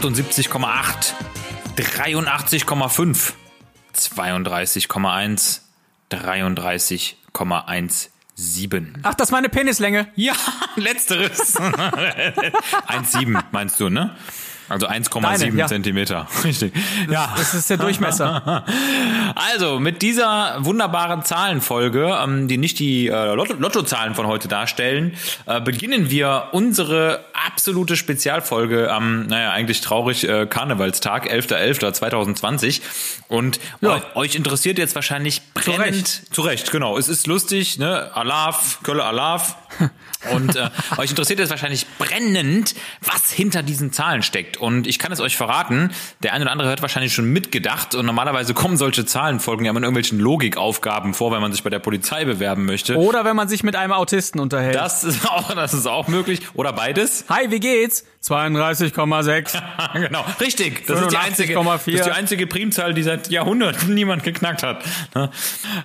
78,8, 83,5, 32,1, 33,17. Ach, das ist meine Penislänge. Ja, letzteres. 1,7 meinst du, ne? Also 1,7 Deine, ja. Zentimeter. Richtig. Ja. Das ist der Durchmesser. Also, mit dieser wunderbaren Zahlenfolge, ähm, die nicht die äh, Lotto- Lottozahlen von heute darstellen, äh, beginnen wir unsere absolute Spezialfolge am, naja, eigentlich traurig, äh, Karnevalstag, 11.11.2020. Und Ja. eu- euch interessiert jetzt wahrscheinlich brennend. Recht. Zu Recht, genau. Es ist lustig, ne? Alaf, Kölle Alaf. Und äh, euch interessiert jetzt wahrscheinlich brennend, was hinter diesen Zahlen steckt. Und ich kann es euch verraten, der eine oder andere hat wahrscheinlich schon mitgedacht. Und normalerweise kommen solche Zahlenfolgen ja mit irgendwelchen Logikaufgaben vor, wenn man sich bei der Polizei bewerben möchte. Oder wenn man sich mit einem Autisten unterhält. Das ist auch, das ist auch möglich. Oder beides. Hi, wie geht's? 32,6. genau, richtig. Das ist die einzige, das 85,4. ist die einzige Primzahl, die seit Jahrhunderten niemand geknackt hat. Ne?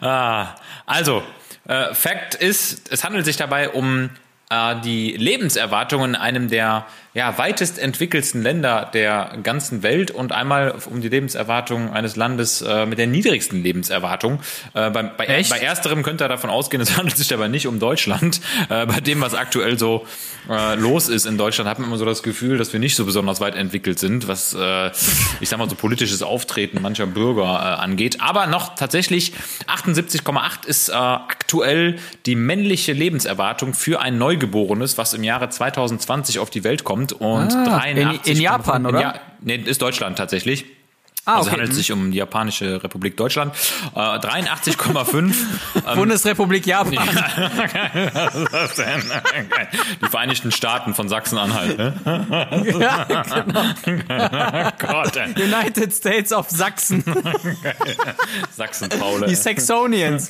Ah, also, äh, Fakt ist, es handelt sich dabei um äh, die Lebenserwartung in einem der ja, weitest entwickelsten Länder der ganzen Welt und einmal um die Lebenserwartung eines Landes äh, mit der niedrigsten Lebenserwartung. Äh, bei, bei, Echt? bei ersterem könnte ihr davon ausgehen, es handelt sich dabei nicht um Deutschland. Äh, bei dem, was aktuell so äh, los ist in Deutschland, hat man immer so das Gefühl, dass wir nicht so besonders weit entwickelt sind, was, äh, ich sag mal, so politisches Auftreten mancher Bürger äh, angeht. Aber noch tatsächlich 78,8 ist äh, aktuell die männliche Lebenserwartung für ein Neugeborenes, was im Jahre 2020 auf die Welt kommt. Und Ah, 83,5 in- in Japan, in oder? Ja, nee, ist Deutschland tatsächlich. Ah, Also okay. handelt es sich um die japanische Republik Deutschland. Äh, 83,5. ähm, Bundesrepublik Japan. das? Die Vereinigten Staaten von Sachsen-Anhalt. Ne? ja, genau. Gott. United States of Sachsen. Sachsen-Paule. Die Saxonians.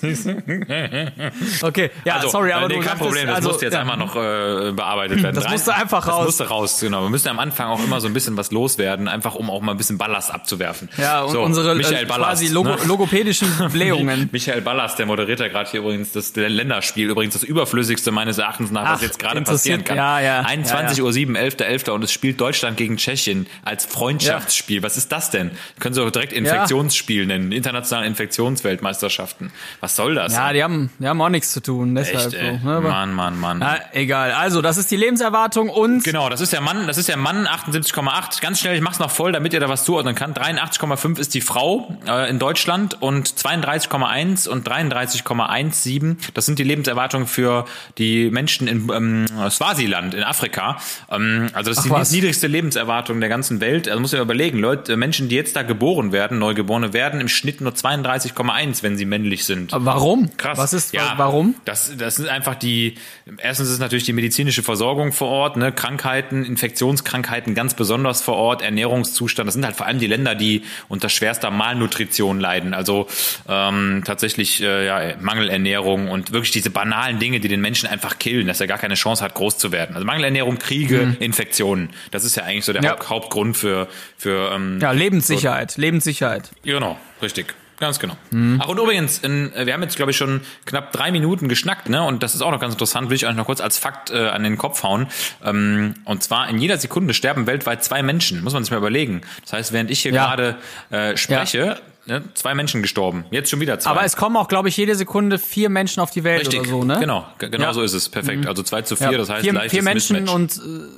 Okay, ja, Also, sorry, äh, aber nee, du kein Problem, das also, musste jetzt ja. einmal noch äh, bearbeitet werden. Das musste einfach das raus. musste raus, genau. Wir müssen am Anfang auch immer so ein bisschen was loswerden, einfach um auch mal ein bisschen Ballast abzuwerfen. Ja, und so, unsere Michael äh, Ballast, quasi Logo, ne? logopädischen Blähungen. Michael Ballast, der moderiert ja gerade hier übrigens das Länderspiel, übrigens das überflüssigste meines Erachtens nach, was Ach, jetzt gerade passieren kann. ja, ja, 21 Uhr 7, 11.11. und es spielt Deutschland gegen Tschechien als Freundschaftsspiel. Was ist das denn? Können Sie auch direkt Infektionsspiel nennen, internationale Infektionsweltmeisterschaften. Was soll das? Ja, die haben, die haben auch nichts zu tun. Deshalb Echt, ey. so, ne? Mann, Mann, Mann. Na, egal. Also, das ist die Lebenserwartung und Genau, das ist der Mann, das ist der Mann 78,8. Ganz schnell, ich mach's noch voll, damit ihr da was zuordnen kann. 83,5 ist die Frau äh, in Deutschland und 32,1 und 33,17. Das sind die Lebenserwartungen für die Menschen in ähm, Swasiland in Afrika. Ähm, also das ist Ach die niedrigste Lebenserwartung der ganzen Welt. Also muss ich überlegen, Leute, äh, Menschen, die jetzt da geboren werden, Neugeborene werden im Schnitt nur 32,1, wenn sie männlich sind. warum? Krass. Was ist, ja, warum? Das, das sind einfach die, erstens ist natürlich die medizinische Versorgung vor Ort, ne, Krankheiten, Infektionskrankheiten ganz besonders vor Ort, Ernährungszustand. Das sind halt vor allem die Länder, die unter schwerster Malnutrition leiden. Also ähm, tatsächlich äh, ja, Mangelernährung und wirklich diese banalen Dinge, die den Menschen einfach killen, dass er gar keine Chance hat, groß zu werden. Also Mangelernährung, Kriege, Infektionen. Das ist ja eigentlich so der Ja. Haupt, Hauptgrund für, für ähm, Ja, Lebenssicherheit. Lebenssicherheit. Genau, richtig. Ganz genau. Ach, und übrigens, in, äh, wir haben jetzt, glaube ich, schon knapp drei Minuten geschnackt, ne? Und das ist auch noch ganz interessant, will ich euch noch kurz als Fakt äh, an den Kopf hauen. Ähm, und zwar in jeder Sekunde sterben weltweit zwei Menschen, muss man sich mal überlegen. Das heißt, während ich hier Ja. gerade äh, spreche, ne, zwei Menschen gestorben. Jetzt schon wieder zwei. Aber es kommen auch, glaube ich, jede Sekunde vier Menschen auf die Welt Richtig, oder so, ne? genau, genau Ja. so ist es. Perfekt. Also zwei zu vier, Ja, das heißt vier, leichtes vier Menschen Mismatch. und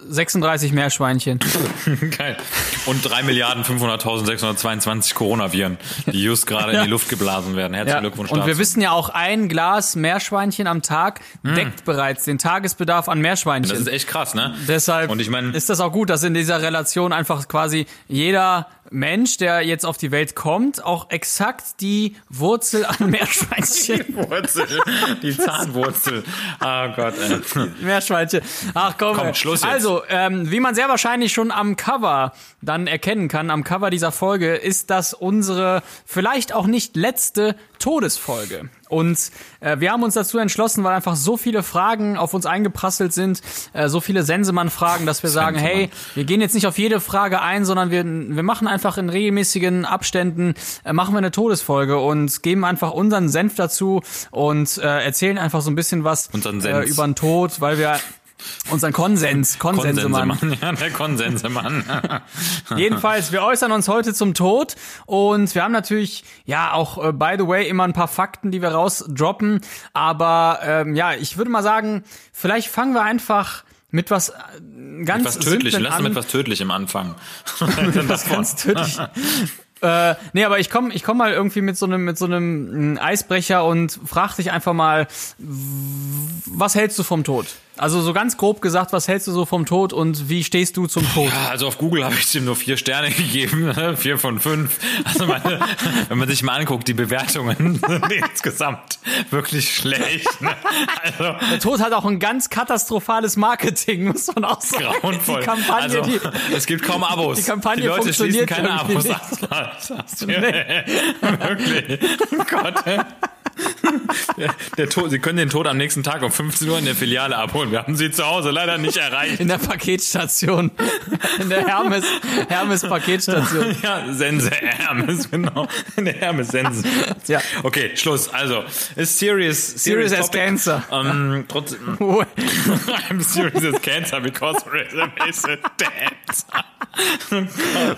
äh, 36 Meerschweinchen. Geil. Und drei Milliarden 500.622 Coronaviren, die just gerade in die Luft geblasen werden. Herzlichen Ja. Glückwunsch Und wir dazu. wissen ja auch, ein Glas Meerschweinchen am Tag deckt bereits den Tagesbedarf an Meerschweinchen. Das ist echt krass, ne? Deshalb Und ich meine, ist das auch gut, dass in dieser Relation einfach quasi jeder Mensch, der jetzt auf die Welt kommt, auch exakt die Wurzel an Meerschweinchen. Wurzel, die Zahnwurzel. Oh Gott, ey. Meerschweinchen. Ach komm, Komm, ey. Schluss jetzt. Also, ähm, wie man sehr wahrscheinlich schon am Cover dann erkennen kann, am Cover dieser Folge, ist das unsere vielleicht auch nicht letzte Todesfolge. Und äh, wir haben uns dazu entschlossen, weil einfach so viele Fragen auf uns eingeprasselt sind, äh, so viele Sensemann-Fragen, dass wir sagen, Sensemann. hey, wir gehen jetzt nicht auf jede Frage ein, sondern wir, wir machen einfach in regelmäßigen Abständen, äh, machen wir eine Todesfolge und geben einfach unseren Senf dazu und äh, erzählen einfach so ein bisschen was äh, über den Tod, weil wir unseren Konsens, Konsensemann. Konsensemann. Ja, der Konsensemann. Jedenfalls, wir äußern uns heute zum Tod und wir haben natürlich, ja, auch äh, by the way immer ein paar Fakten, die wir rausdroppen. Aber ähm, ja, ich würde mal sagen, vielleicht fangen wir einfach mit was äh, ganz Was tödlich. Lass mit was Tödlichem anfangen. was ganz tödlich. Äh, nee, aber ich komme ich komm mal irgendwie mit so einem mit so einem mm, Eisbrecher und frag dich einfach mal, was hältst du vom Tod? Also so ganz grob gesagt, was hältst du so vom Tod und wie stehst du zum Tod? Ja, also auf Google habe ich dem nur vier Sterne gegeben, ne? vier von fünf. Also meine, wenn man sich mal anguckt, die Bewertungen sind insgesamt wirklich schlecht. Ne? Also Der Tod hat auch ein ganz katastrophales Marketing, muss man auch sagen. grauenvoll. Die Kampagne, also, die, es gibt kaum Abos. die Kampagne die Leute schließen funktioniert keine irgendwie Abos nicht. Wirklich. Oh Gott. Der, der Tod, Sie können den Tod am nächsten Tag um 15 Uhr in der Filiale abholen. Wir haben Sie zu Hause leider nicht erreicht. in der Paketstation, in der Hermes, Hermes Paketstation. Ja, Sense Hermes, genau. Der Hermes Sense. Ja. Okay, Schluss. Also, ist serious, Serious as topic. cancer. Ähm, trotzdem, I'm serious as cancer because rhythm is a dancer.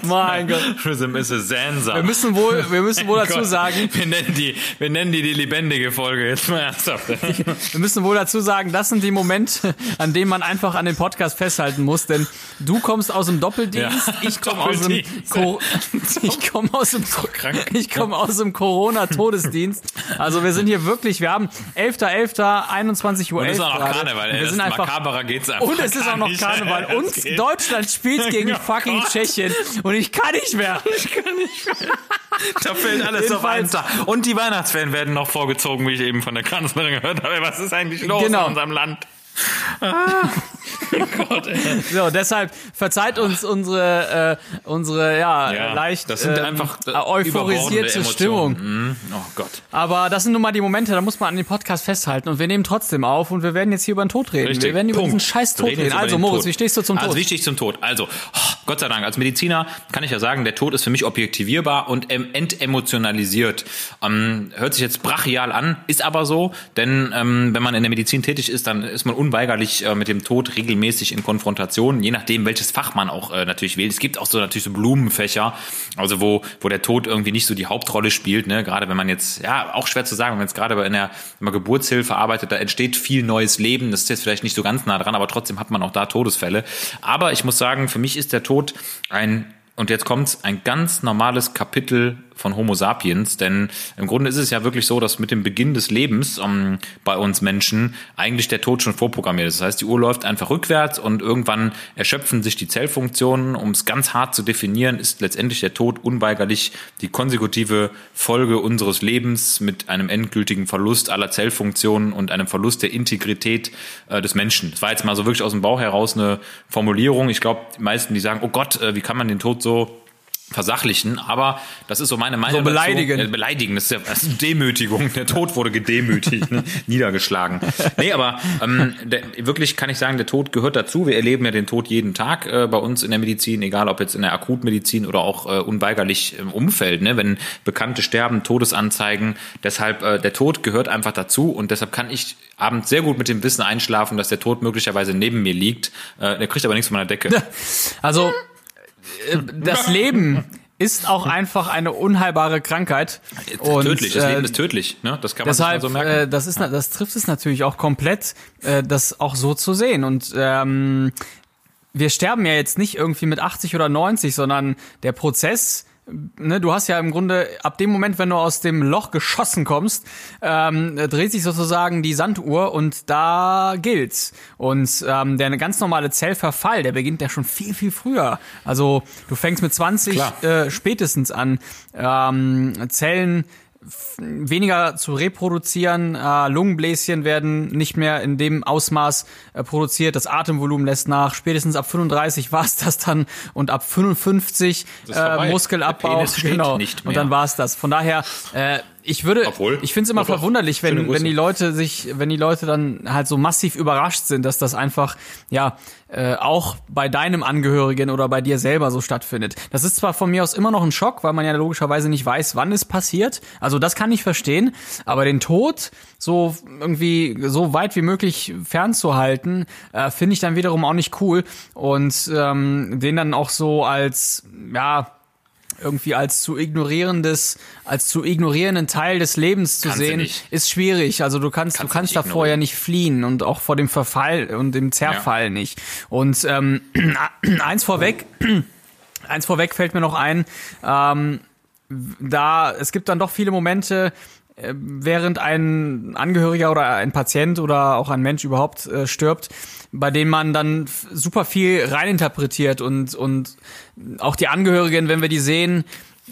Mein Gott. Rhythm is a Sansa. Wir müssen wohl, wir müssen wohl dazu sagen, Wir nennen die, wir nennen die die lebendige Folge. Jetzt mal ernsthaft. wir müssen wohl dazu sagen, das sind die Momente, an denen man einfach an den Podcast festhalten muss, denn du kommst aus dem Doppeldienst, Ja, ich komme aus dem. Co ich komme aus dem, ich komme aus dem Corona-Todesdienst. Also wir sind hier wirklich, wir haben 11.11., 21 Uhr Und es ist auch noch. Karneval. Ey. Wir sind einfach, makaberer geht's einfach. und es ist auch noch nicht. Karneval. Und geht. Deutschland spielt gegen Oh fucking Gott. Tschechien. Und ich kann nicht mehr. Da fällt alles auf einen Jedenfalls- Tag. Und die Weihnachtsferien werden noch vorgezogen, wie ich eben von der Kanzlerin gehört habe. Was ist eigentlich los Genau. in unserem Land? So, deshalb verzeiht uns unsere, äh, unsere ja, Ja, leicht das sind ähm, einfach, äh, euphorisierte Stimmung. Emotionen. Mhm. Oh Gott. Aber das sind nun mal die Momente, da muss man an den Podcast festhalten. Und wir nehmen trotzdem auf und wir werden jetzt hier über den Tod reden. Richtig. Wir werden über Punkt. diesen scheiß Tod reden reden. über Also Moritz, Tod. wie stehst du zum Also Tod? wie stehe ich zum Tod? Also, oh, Gott sei Dank, als Mediziner kann ich ja sagen, der Tod ist für mich objektivierbar und entemotionalisiert. Ähm, hört sich jetzt brachial an, ist aber so, denn ähm, wenn man in der Medizin tätig ist, dann ist man unweigerlich äh, mit dem Tod regelmäßig in Konfrontation, je nachdem, welches Fach man auch äh, natürlich wählt. Es gibt auch so natürlich so Blumenfächer, also wo, wo der Tod irgendwie nicht so die Hauptrolle spielt, ne? gerade wenn man jetzt, ja, auch schwer zu sagen, wenn man jetzt gerade in der, wenn man Geburtshilfe arbeitet, da entsteht viel neues Leben, das ist jetzt vielleicht nicht so ganz nah dran, aber trotzdem hat man auch da Todesfälle. Aber ich muss sagen, für mich ist der Tod ein und jetzt kommt's, ein ganz normales Kapitel von Homo sapiens, denn im Grunde ist es ja wirklich so, dass mit dem Beginn des Lebens ähm, bei uns Menschen eigentlich der Tod schon vorprogrammiert ist. Das heißt, die Uhr läuft einfach rückwärts und irgendwann erschöpfen sich die Zellfunktionen. Um es ganz hart zu definieren, ist letztendlich der Tod unweigerlich die konsekutive Folge unseres Lebens mit einem endgültigen Verlust aller Zellfunktionen und einem Verlust der Integrität äh, des Menschen. Das war jetzt mal so wirklich aus dem Bauch heraus eine Formulierung. Ich glaube, die meisten, die sagen, oh Gott, äh, wie kann man den Tod so versachlichen, aber das ist so meine Meinung. So beleidigen. Dazu. Äh, beleidigen, das ist ja das ist Demütigung. Der Tod wurde gedemütigt, ne? niedergeschlagen. Nee, aber ähm, der, wirklich kann ich sagen, der Tod gehört dazu. Wir erleben ja den Tod jeden Tag äh, bei uns in der Medizin, egal ob jetzt in der Akutmedizin oder auch äh, unweigerlich im Umfeld, ne? wenn Bekannte sterben, Todesanzeigen. Deshalb, äh, der Tod gehört einfach dazu und deshalb kann ich abends sehr gut mit dem Wissen einschlafen, dass der Tod möglicherweise neben mir liegt. Äh, der kriegt aber nichts von meiner Decke. Also, das Leben ist auch einfach eine unheilbare Krankheit. Und, tödlich, das äh, Leben ist tödlich. Ne? Das kann man Deshalb, so merken. äh, das ist, das trifft es natürlich auch komplett, äh, das auch so zu sehen. Und ähm, wir sterben ja jetzt nicht irgendwie mit 80 oder 90, sondern der Prozess ne, du hast ja im Grunde ab dem Moment, wenn du aus dem Loch geschossen kommst, ähm, dreht sich sozusagen die Sanduhr und da gilt's. Und ähm, der ganz normale Zellverfall, der beginnt ja schon viel, viel früher. Also du fängst mit 20 äh, spätestens an. Ähm, Zellen weniger zu reproduzieren. Äh, Lungenbläschen werden nicht mehr in dem Ausmaß äh, produziert. Das Atemvolumen lässt nach. Spätestens ab 35 war es das dann und ab 55 äh, Muskelabbau. Genau. Und dann war es das. Von daher äh, ich würde, Obwohl, ich finde es immer verwunderlich, wenn, wenn die Leute sich, wenn die Leute dann halt so massiv überrascht sind, dass das einfach, ja, äh, auch bei deinem Angehörigen oder bei dir selber so stattfindet. Das ist zwar von mir aus immer noch ein Schock, weil man ja logischerweise nicht weiß, wann es passiert. Also das kann ich verstehen, aber den Tod so irgendwie so weit wie möglich fernzuhalten, äh, finde ich dann wiederum auch nicht cool und ähm, den dann auch so als, ja, irgendwie als zu ignorierendes, als zu ignorierenden Teil des Lebens zu kannst sehen, ist schwierig. Also du kannst, kannst du kannst davor ja nicht fliehen und auch vor dem Verfall und dem Zerfall ja. nicht. Und ähm, eins vorweg, eins vorweg fällt mir noch ein, ähm, da es gibt dann doch viele Momente, während ein Angehöriger oder ein Patient oder auch ein Mensch überhaupt äh, stirbt, bei denen man dann super viel reininterpretiert und, und auch die Angehörigen, wenn wir die sehen,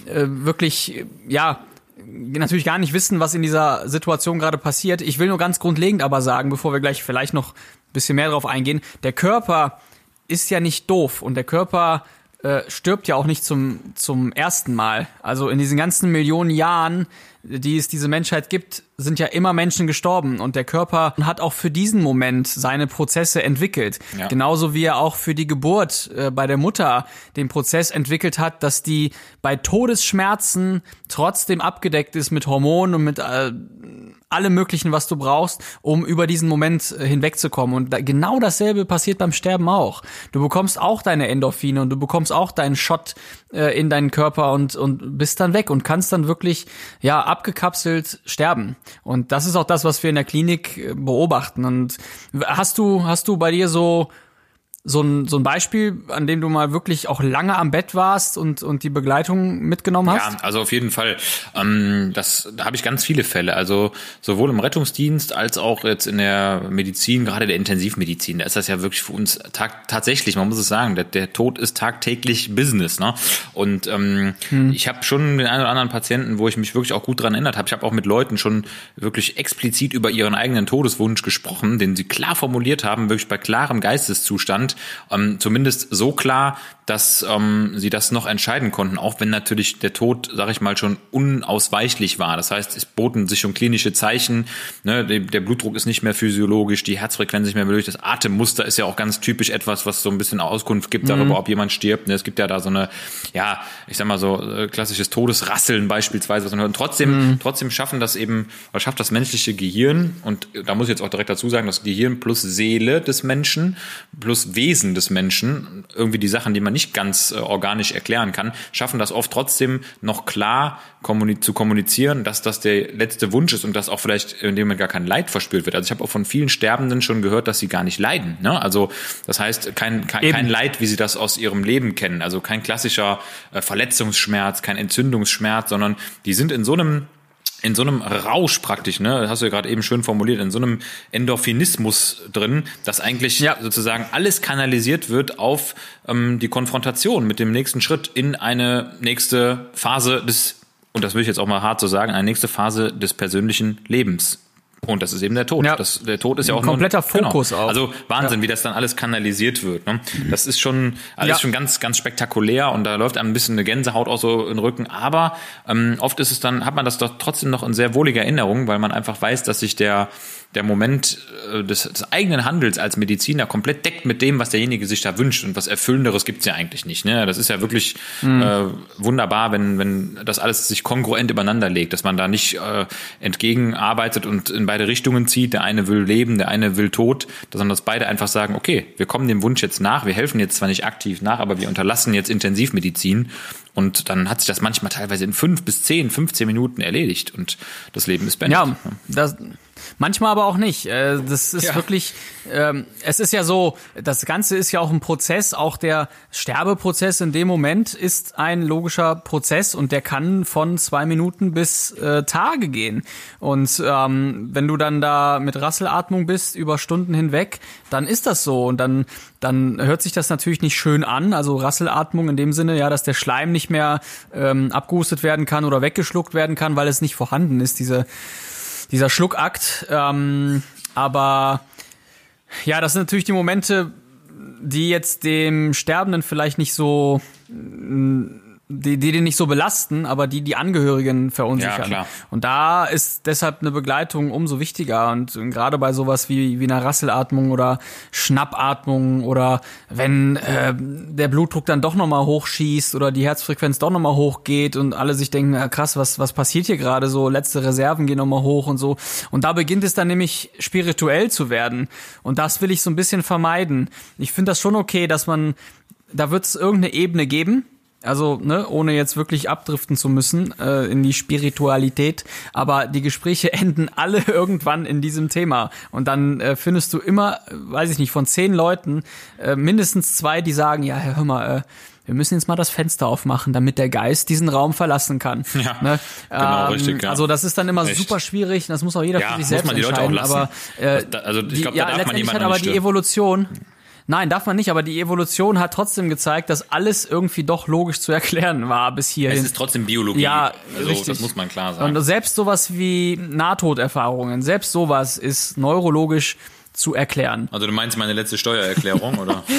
äh, wirklich, ja, natürlich gar nicht wissen, was in dieser Situation gerade passiert. Ich will nur ganz grundlegend aber sagen, bevor wir gleich vielleicht noch ein bisschen mehr drauf eingehen, der Körper ist ja nicht doof und der Körper äh, stirbt ja auch nicht zum, zum ersten Mal. Also in diesen ganzen Millionen Jahren die es diese Menschheit gibt, sind ja immer Menschen gestorben und der Körper hat auch für diesen Moment seine Prozesse entwickelt. Ja. Genauso wie er auch für die Geburt äh, bei der Mutter den Prozess entwickelt hat, dass die bei Todesschmerzen trotzdem abgedeckt ist mit Hormonen und mit äh, allem möglichen, was du brauchst, um über diesen Moment äh, hinwegzukommen. Und da, genau dasselbe passiert beim Sterben auch. Du bekommst auch deine Endorphine und du bekommst auch deinen Shot äh, in deinen Körper und, und bist dann weg und kannst dann wirklich, ja, abgekapselt sterben. Und das ist auch das, was wir in der Klinik äh, beobachten. Und hast du, hast du bei dir so so ein, so ein Beispiel, an dem du mal wirklich auch lange am Bett warst und, und die Begleitung mitgenommen hast? Ja, also auf jeden Fall. Ähm, das, da habe ich ganz viele Fälle. Also sowohl im Rettungsdienst als auch jetzt in der Medizin, gerade der Intensivmedizin. Da ist das ja wirklich für uns tag, tatsächlich, man muss es sagen, der, der Tod ist tagtäglich Business. Ne? Und ähm, hm. ich habe schon den einen oder anderen Patienten, wo ich mich wirklich auch gut dran erinnert habe. Ich habe auch mit Leuten schon wirklich explizit über ihren eigenen Todeswunsch gesprochen, den sie klar formuliert haben, wirklich bei klarem Geisteszustand zumindest so klar, dass ähm, sie das noch entscheiden konnten, auch wenn natürlich der Tod, sage ich mal, schon unausweichlich war. Das heißt, es boten sich schon klinische Zeichen, ne, der Blutdruck ist nicht mehr physiologisch, die Herzfrequenz nicht mehr möglich, das Atemmuster ist ja auch ganz typisch etwas, was so ein bisschen Auskunft gibt darüber, mhm. ob jemand stirbt. Ne, es gibt ja da so eine, ja, ich sag mal so äh, klassisches Todesrasseln beispielsweise, was man hört. Und trotzdem, mhm. trotzdem schaffen das eben, oder schafft das menschliche Gehirn, und da muss ich jetzt auch direkt dazu sagen, das Gehirn plus Seele des Menschen plus Wesen des Menschen, irgendwie die Sachen, die man nicht ganz äh, organisch erklären kann, schaffen das oft trotzdem noch klar kommuni zu kommunizieren, dass das der letzte Wunsch ist und dass auch vielleicht in dem Moment gar kein Leid verspürt wird. Also ich habe auch von vielen Sterbenden schon gehört, dass sie gar nicht leiden. Ne? Also das heißt kein, kein, kein Leid, wie sie das aus ihrem Leben kennen. Also kein klassischer äh, Verletzungsschmerz, kein Entzündungsschmerz, sondern die sind in so einem in so einem Rausch praktisch, ne, das hast du ja gerade eben schön formuliert, in so einem Endorphinismus drin, dass eigentlich ja. sozusagen alles kanalisiert wird auf ähm, die Konfrontation mit dem nächsten Schritt in eine nächste Phase des, und das will ich jetzt auch mal hart so sagen, eine nächste Phase des persönlichen Lebens. Und das ist eben der Tod. Ja. Das, der Tod ist ja auch ein kompletter ein, genau. Fokus genau. auch. Also Wahnsinn, ja. wie das dann alles kanalisiert wird. Ne? Das ist schon alles ja. schon ganz, ganz spektakulär und da läuft einem ein bisschen eine Gänsehaut auch so in den Rücken. Aber ähm, oft ist es dann, hat man das doch trotzdem noch in sehr wohliger Erinnerung, weil man einfach weiß, dass sich der der Moment äh, des, des eigenen Handels als Mediziner komplett deckt mit dem, was derjenige sich da wünscht. Und was Erfüllenderes gibt's ja eigentlich nicht. Ne? Das ist ja wirklich mhm. äh, wunderbar, wenn, wenn das alles sich kongruent übereinander legt, dass man da nicht äh, entgegenarbeitet und in beide Richtungen zieht. Der eine will leben, der eine will tot, sondern dass beide einfach sagen, okay, wir kommen dem Wunsch jetzt nach, wir helfen jetzt zwar nicht aktiv nach, aber wir unterlassen jetzt Intensivmedizin und dann hat sich das manchmal teilweise in fünf bis zehn, 15 Minuten erledigt und das Leben ist beendet. Ja, das, Manchmal aber auch nicht. Äh, Das ist Ja. wirklich, ähm, es ist ja so, das Ganze ist ja auch ein Prozess, auch der Sterbeprozess in dem Moment ist ein logischer Prozess und der kann von zwei Minuten bis äh, Tage gehen. Und ähm, wenn du dann da mit Rasselatmung bist über Stunden hinweg, dann ist das so und dann dann hört sich das natürlich nicht schön an. Also Rasselatmung in dem Sinne, ja, dass der Schleim nicht mehr ähm, abgehustet werden kann oder weggeschluckt werden kann, weil es nicht vorhanden ist, diese dieser Schluckakt. Ähm, aber ja, das sind natürlich die Momente, die jetzt dem Sterbenden vielleicht nicht so, die, die den nicht so belasten, aber die die Angehörigen verunsichern. Ja, klar. Und da ist deshalb eine Begleitung umso wichtiger und gerade bei sowas wie, wie einer Rasselatmung oder Schnappatmung oder wenn äh, der Blutdruck dann doch nochmal hochschießt oder die Herzfrequenz doch nochmal hochgeht und alle sich denken, ah, krass, was, was passiert hier gerade so, letzte Reserven gehen nochmal hoch und so. Und da beginnt es dann nämlich spirituell zu werden. Und das will ich so ein bisschen vermeiden. Ich finde das schon okay, dass man, da wird es irgendeine Ebene geben, also, ne, ohne jetzt wirklich abdriften zu müssen äh, in die Spiritualität, aber die Gespräche enden alle irgendwann in diesem Thema. Und dann äh, findest du immer, äh, weiß ich nicht, von zehn Leuten äh, mindestens zwei, die sagen, ja, hör mal, äh, wir müssen jetzt mal das Fenster aufmachen, damit der Geist diesen Raum verlassen kann. Ja, ne? genau, richtig, ja. Also das ist dann immer Echt. super schwierig. Das muss auch jeder Ja, für sich muss selbst man die Leute auch entscheiden. lassen. Aber äh, also ich die, glaub, da ja, darf man letztendlich jemanden hat aber die. Evolution Nein, darf man nicht, aber die Evolution hat trotzdem gezeigt, dass alles irgendwie doch logisch zu erklären war bis hierhin. Es ist trotzdem Biologie. Ja, also, richtig. Das muss man klar sagen. Und selbst sowas wie Nahtoderfahrungen, selbst sowas ist neurologisch zu erklären. also du meinst meine letzte Steuererklärung, oder?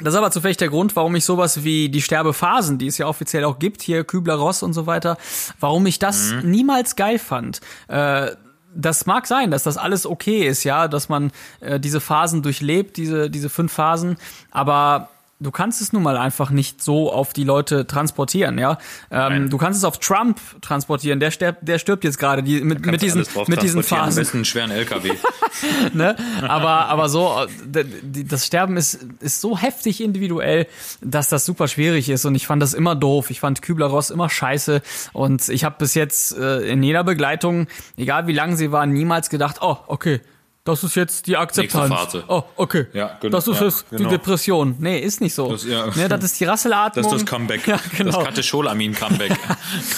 Das ist aber zufällig der Grund, warum ich sowas wie die Sterbephasen, die es ja offiziell auch gibt, hier Kübler-Ross und so weiter, warum ich das Mhm. niemals geil fand. Äh, das mag sein, dass das alles okay ist, ja, dass man äh, diese Phasen durchlebt, diese, diese fünf Phasen, aber du kannst es nun mal einfach nicht so auf die Leute transportieren, ja. Ähm, du kannst es auf Trump transportieren, der stirbt, der stirbt jetzt gerade die, mit, mit diesen, mit diesen Am Phasen besten einen schweren LKW. ne? Aber, aber so, das Sterben ist, ist so heftig individuell, dass das super schwierig ist und ich fand das immer doof. Ich fand Kübler-Ross immer scheiße und ich habe bis jetzt äh, in jeder Begleitung, egal wie lang sie war, niemals gedacht, oh, okay, das ist jetzt die Akzeptanz. Oh, okay. Ja, genau, Das ist ja, jetzt die genau. Depression. Nee, ist nicht so. Das- ja. ne, das ist die Rasselatmung. Das ist das Comeback. Ja, genau. Das Katecholamin-Comeback.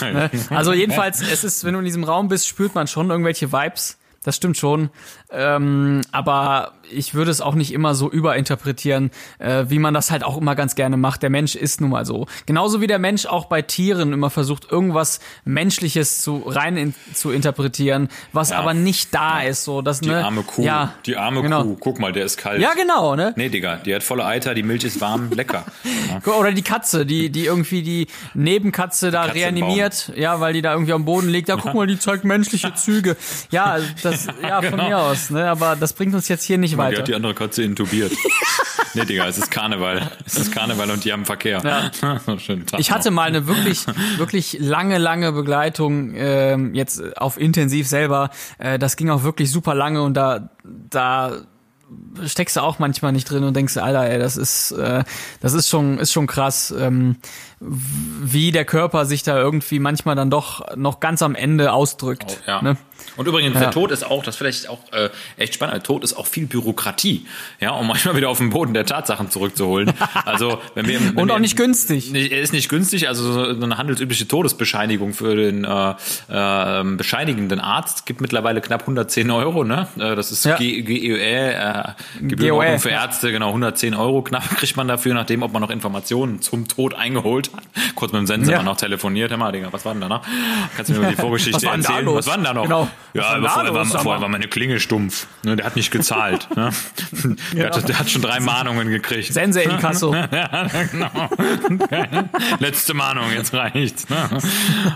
Also jedenfalls, es ist, wenn du in diesem Raum bist, spürt man schon irgendwelche Vibes. Das stimmt schon. Ähm, aber ich würde es auch nicht immer so überinterpretieren, äh, wie man das halt auch immer ganz gerne macht. Der Mensch ist nun mal so. Genauso wie der Mensch auch bei Tieren immer versucht, irgendwas Menschliches zu rein in, zu interpretieren, was Ja. aber nicht da ist. So, das, Die ne, arme Kuh. Ja, die arme genau. Kuh. Guck mal, der ist kalt. Ja, genau, ne? Nee, Digga, die hat volle Eiter, die Milch ist warm, lecker. Ja. Oder die Katze, die, die irgendwie die Nebenkatze da Katze im reanimiert, ja, weil die da irgendwie am Boden liegt. Ja, guck mal, die zeigt menschliche Züge. Ja, das, ja, von Genau. mir aus, ne, aber das bringt uns jetzt hier nicht Die weiter. hat die andere Katze intubiert. nee, Digga, es ist Karneval. Es ist Karneval und die haben Verkehr. Ja. Schönen Tag Ich hatte noch. mal eine wirklich, wirklich lange, lange Begleitung, ähm, jetzt auf intensiv selber. Äh, das ging auch wirklich super lange und da, da steckst du auch manchmal nicht drin und denkst, Alter, ey, das ist, äh, das ist schon, ist schon krass, ähm, wie der Körper sich da irgendwie manchmal dann doch noch ganz am Ende ausdrückt. Ja. Ne? Und übrigens, Ja. der Tod ist auch, das ist vielleicht auch äh, echt spannend, der Tod ist auch viel Bürokratie, ja, um manchmal wieder auf den Boden der Tatsachen zurückzuholen. Also, wenn wir, wenn Und wir auch nicht günstig. Er ist nicht günstig, also so eine handelsübliche Todesbescheinigung für den äh, äh, bescheinigenden Arzt gibt mittlerweile knapp 110 Euro, ne? Äh, Das ist Ja. G- GEÖ, äh, Gebührenordnung GOE, für ja. Ärzte, genau, 110 Euro knapp kriegt man dafür, nachdem, ob man noch Informationen zum Tod eingeholt hat. Kurz mit dem Sensenmann Ja. noch telefoniert, hör mal, Digga, was war denn da noch? Kannst du mir mal die Vorgeschichte Was erzählen? Was war denn da noch? Genau. Ja, war vorher, war, vorher war meine Klinge stumpf. Ne, der hat nicht gezahlt. Ne? Der, hat, der hat schon drei Mahnungen gekriegt. Sense in Kasso. Ja, genau. Letzte Mahnung, jetzt reicht's. Ne?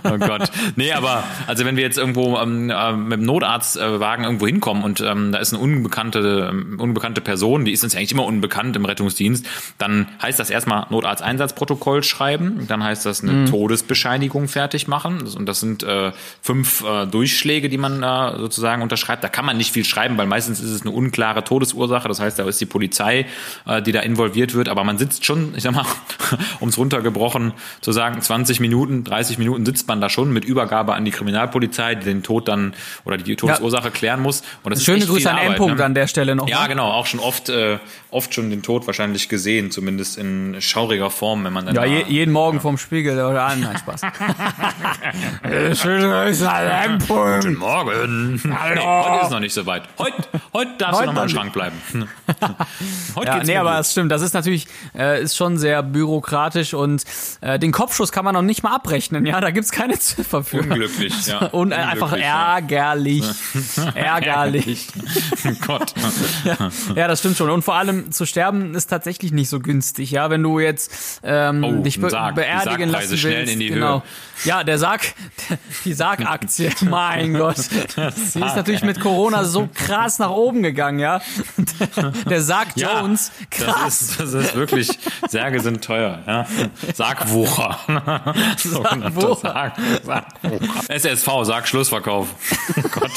Oh Gott. Nee, aber also wenn wir jetzt irgendwo ähm, äh, mit dem Notarztwagen irgendwo hinkommen und ähm, da ist eine unbekannte, ähm, unbekannte Person, die ist uns ja eigentlich immer unbekannt im Rettungsdienst, dann heißt das erstmal Notarzteinsatzprotokoll schreiben schreiben. Dann heißt das eine Todesbescheinigung fertig machen. Und das sind äh, fünf äh, Durchschläge, die man da sozusagen unterschreibt. Da kann man nicht viel schreiben, weil meistens ist es eine unklare Todesursache. Das heißt, da ist die Polizei, äh, die da involviert wird. Aber man sitzt schon, ich sag mal, um es runtergebrochen zu sagen, 20 Minuten, 30 Minuten sitzt man da schon mit Übergabe an die Kriminalpolizei, die den Tod dann oder die Todesursache klären muss. Und das ist Schöne echt Grüße an Endpunkt ne? an der Stelle noch. Ja, genau, auch schon oft, äh, oft schon den Tod wahrscheinlich gesehen, zumindest in schauriger Form, wenn man dann Ja, je, jeden Morgen vom Spiegel oder an. Nein, Spaß. Schöne Grüße an Endpunkt. Guten Morgen. Hallo. Nee, heute ist es noch nicht so weit. Heute, heute darfst Heute du noch mal im Schrank bleiben. heute Ja, geht's nee, aber gut. das stimmt. Das ist natürlich, äh, ist schon sehr bürokratisch und äh, den Kopfschuss kann man noch nicht mal abrechnen. Ja, da gibt's keine Ziffer für. Unglücklich, ja. Und äh, einfach Unglücklich, ja. ärgerlich. ärgerlich. Oh Gott. Ja, das stimmt schon. Und vor allem zu sterben ist tatsächlich nicht so günstig. Ja, wenn du jetzt ähm, Oh, dich Sarg. Beerdigen lassen schnell willst. in die genau. Höhe. Ja, der Sarg, die Sargaktie, mein Gott, die ist natürlich mit Corona so krass nach oben gegangen. Ja, der Sarg Ja, Jones, krass. Das ist, das ist wirklich, Särge sind teuer. Ja. Sargwucher. Sargwucher. Sarg, Sargwucher. SSV, Sargschlussverkauf. Oh Gott.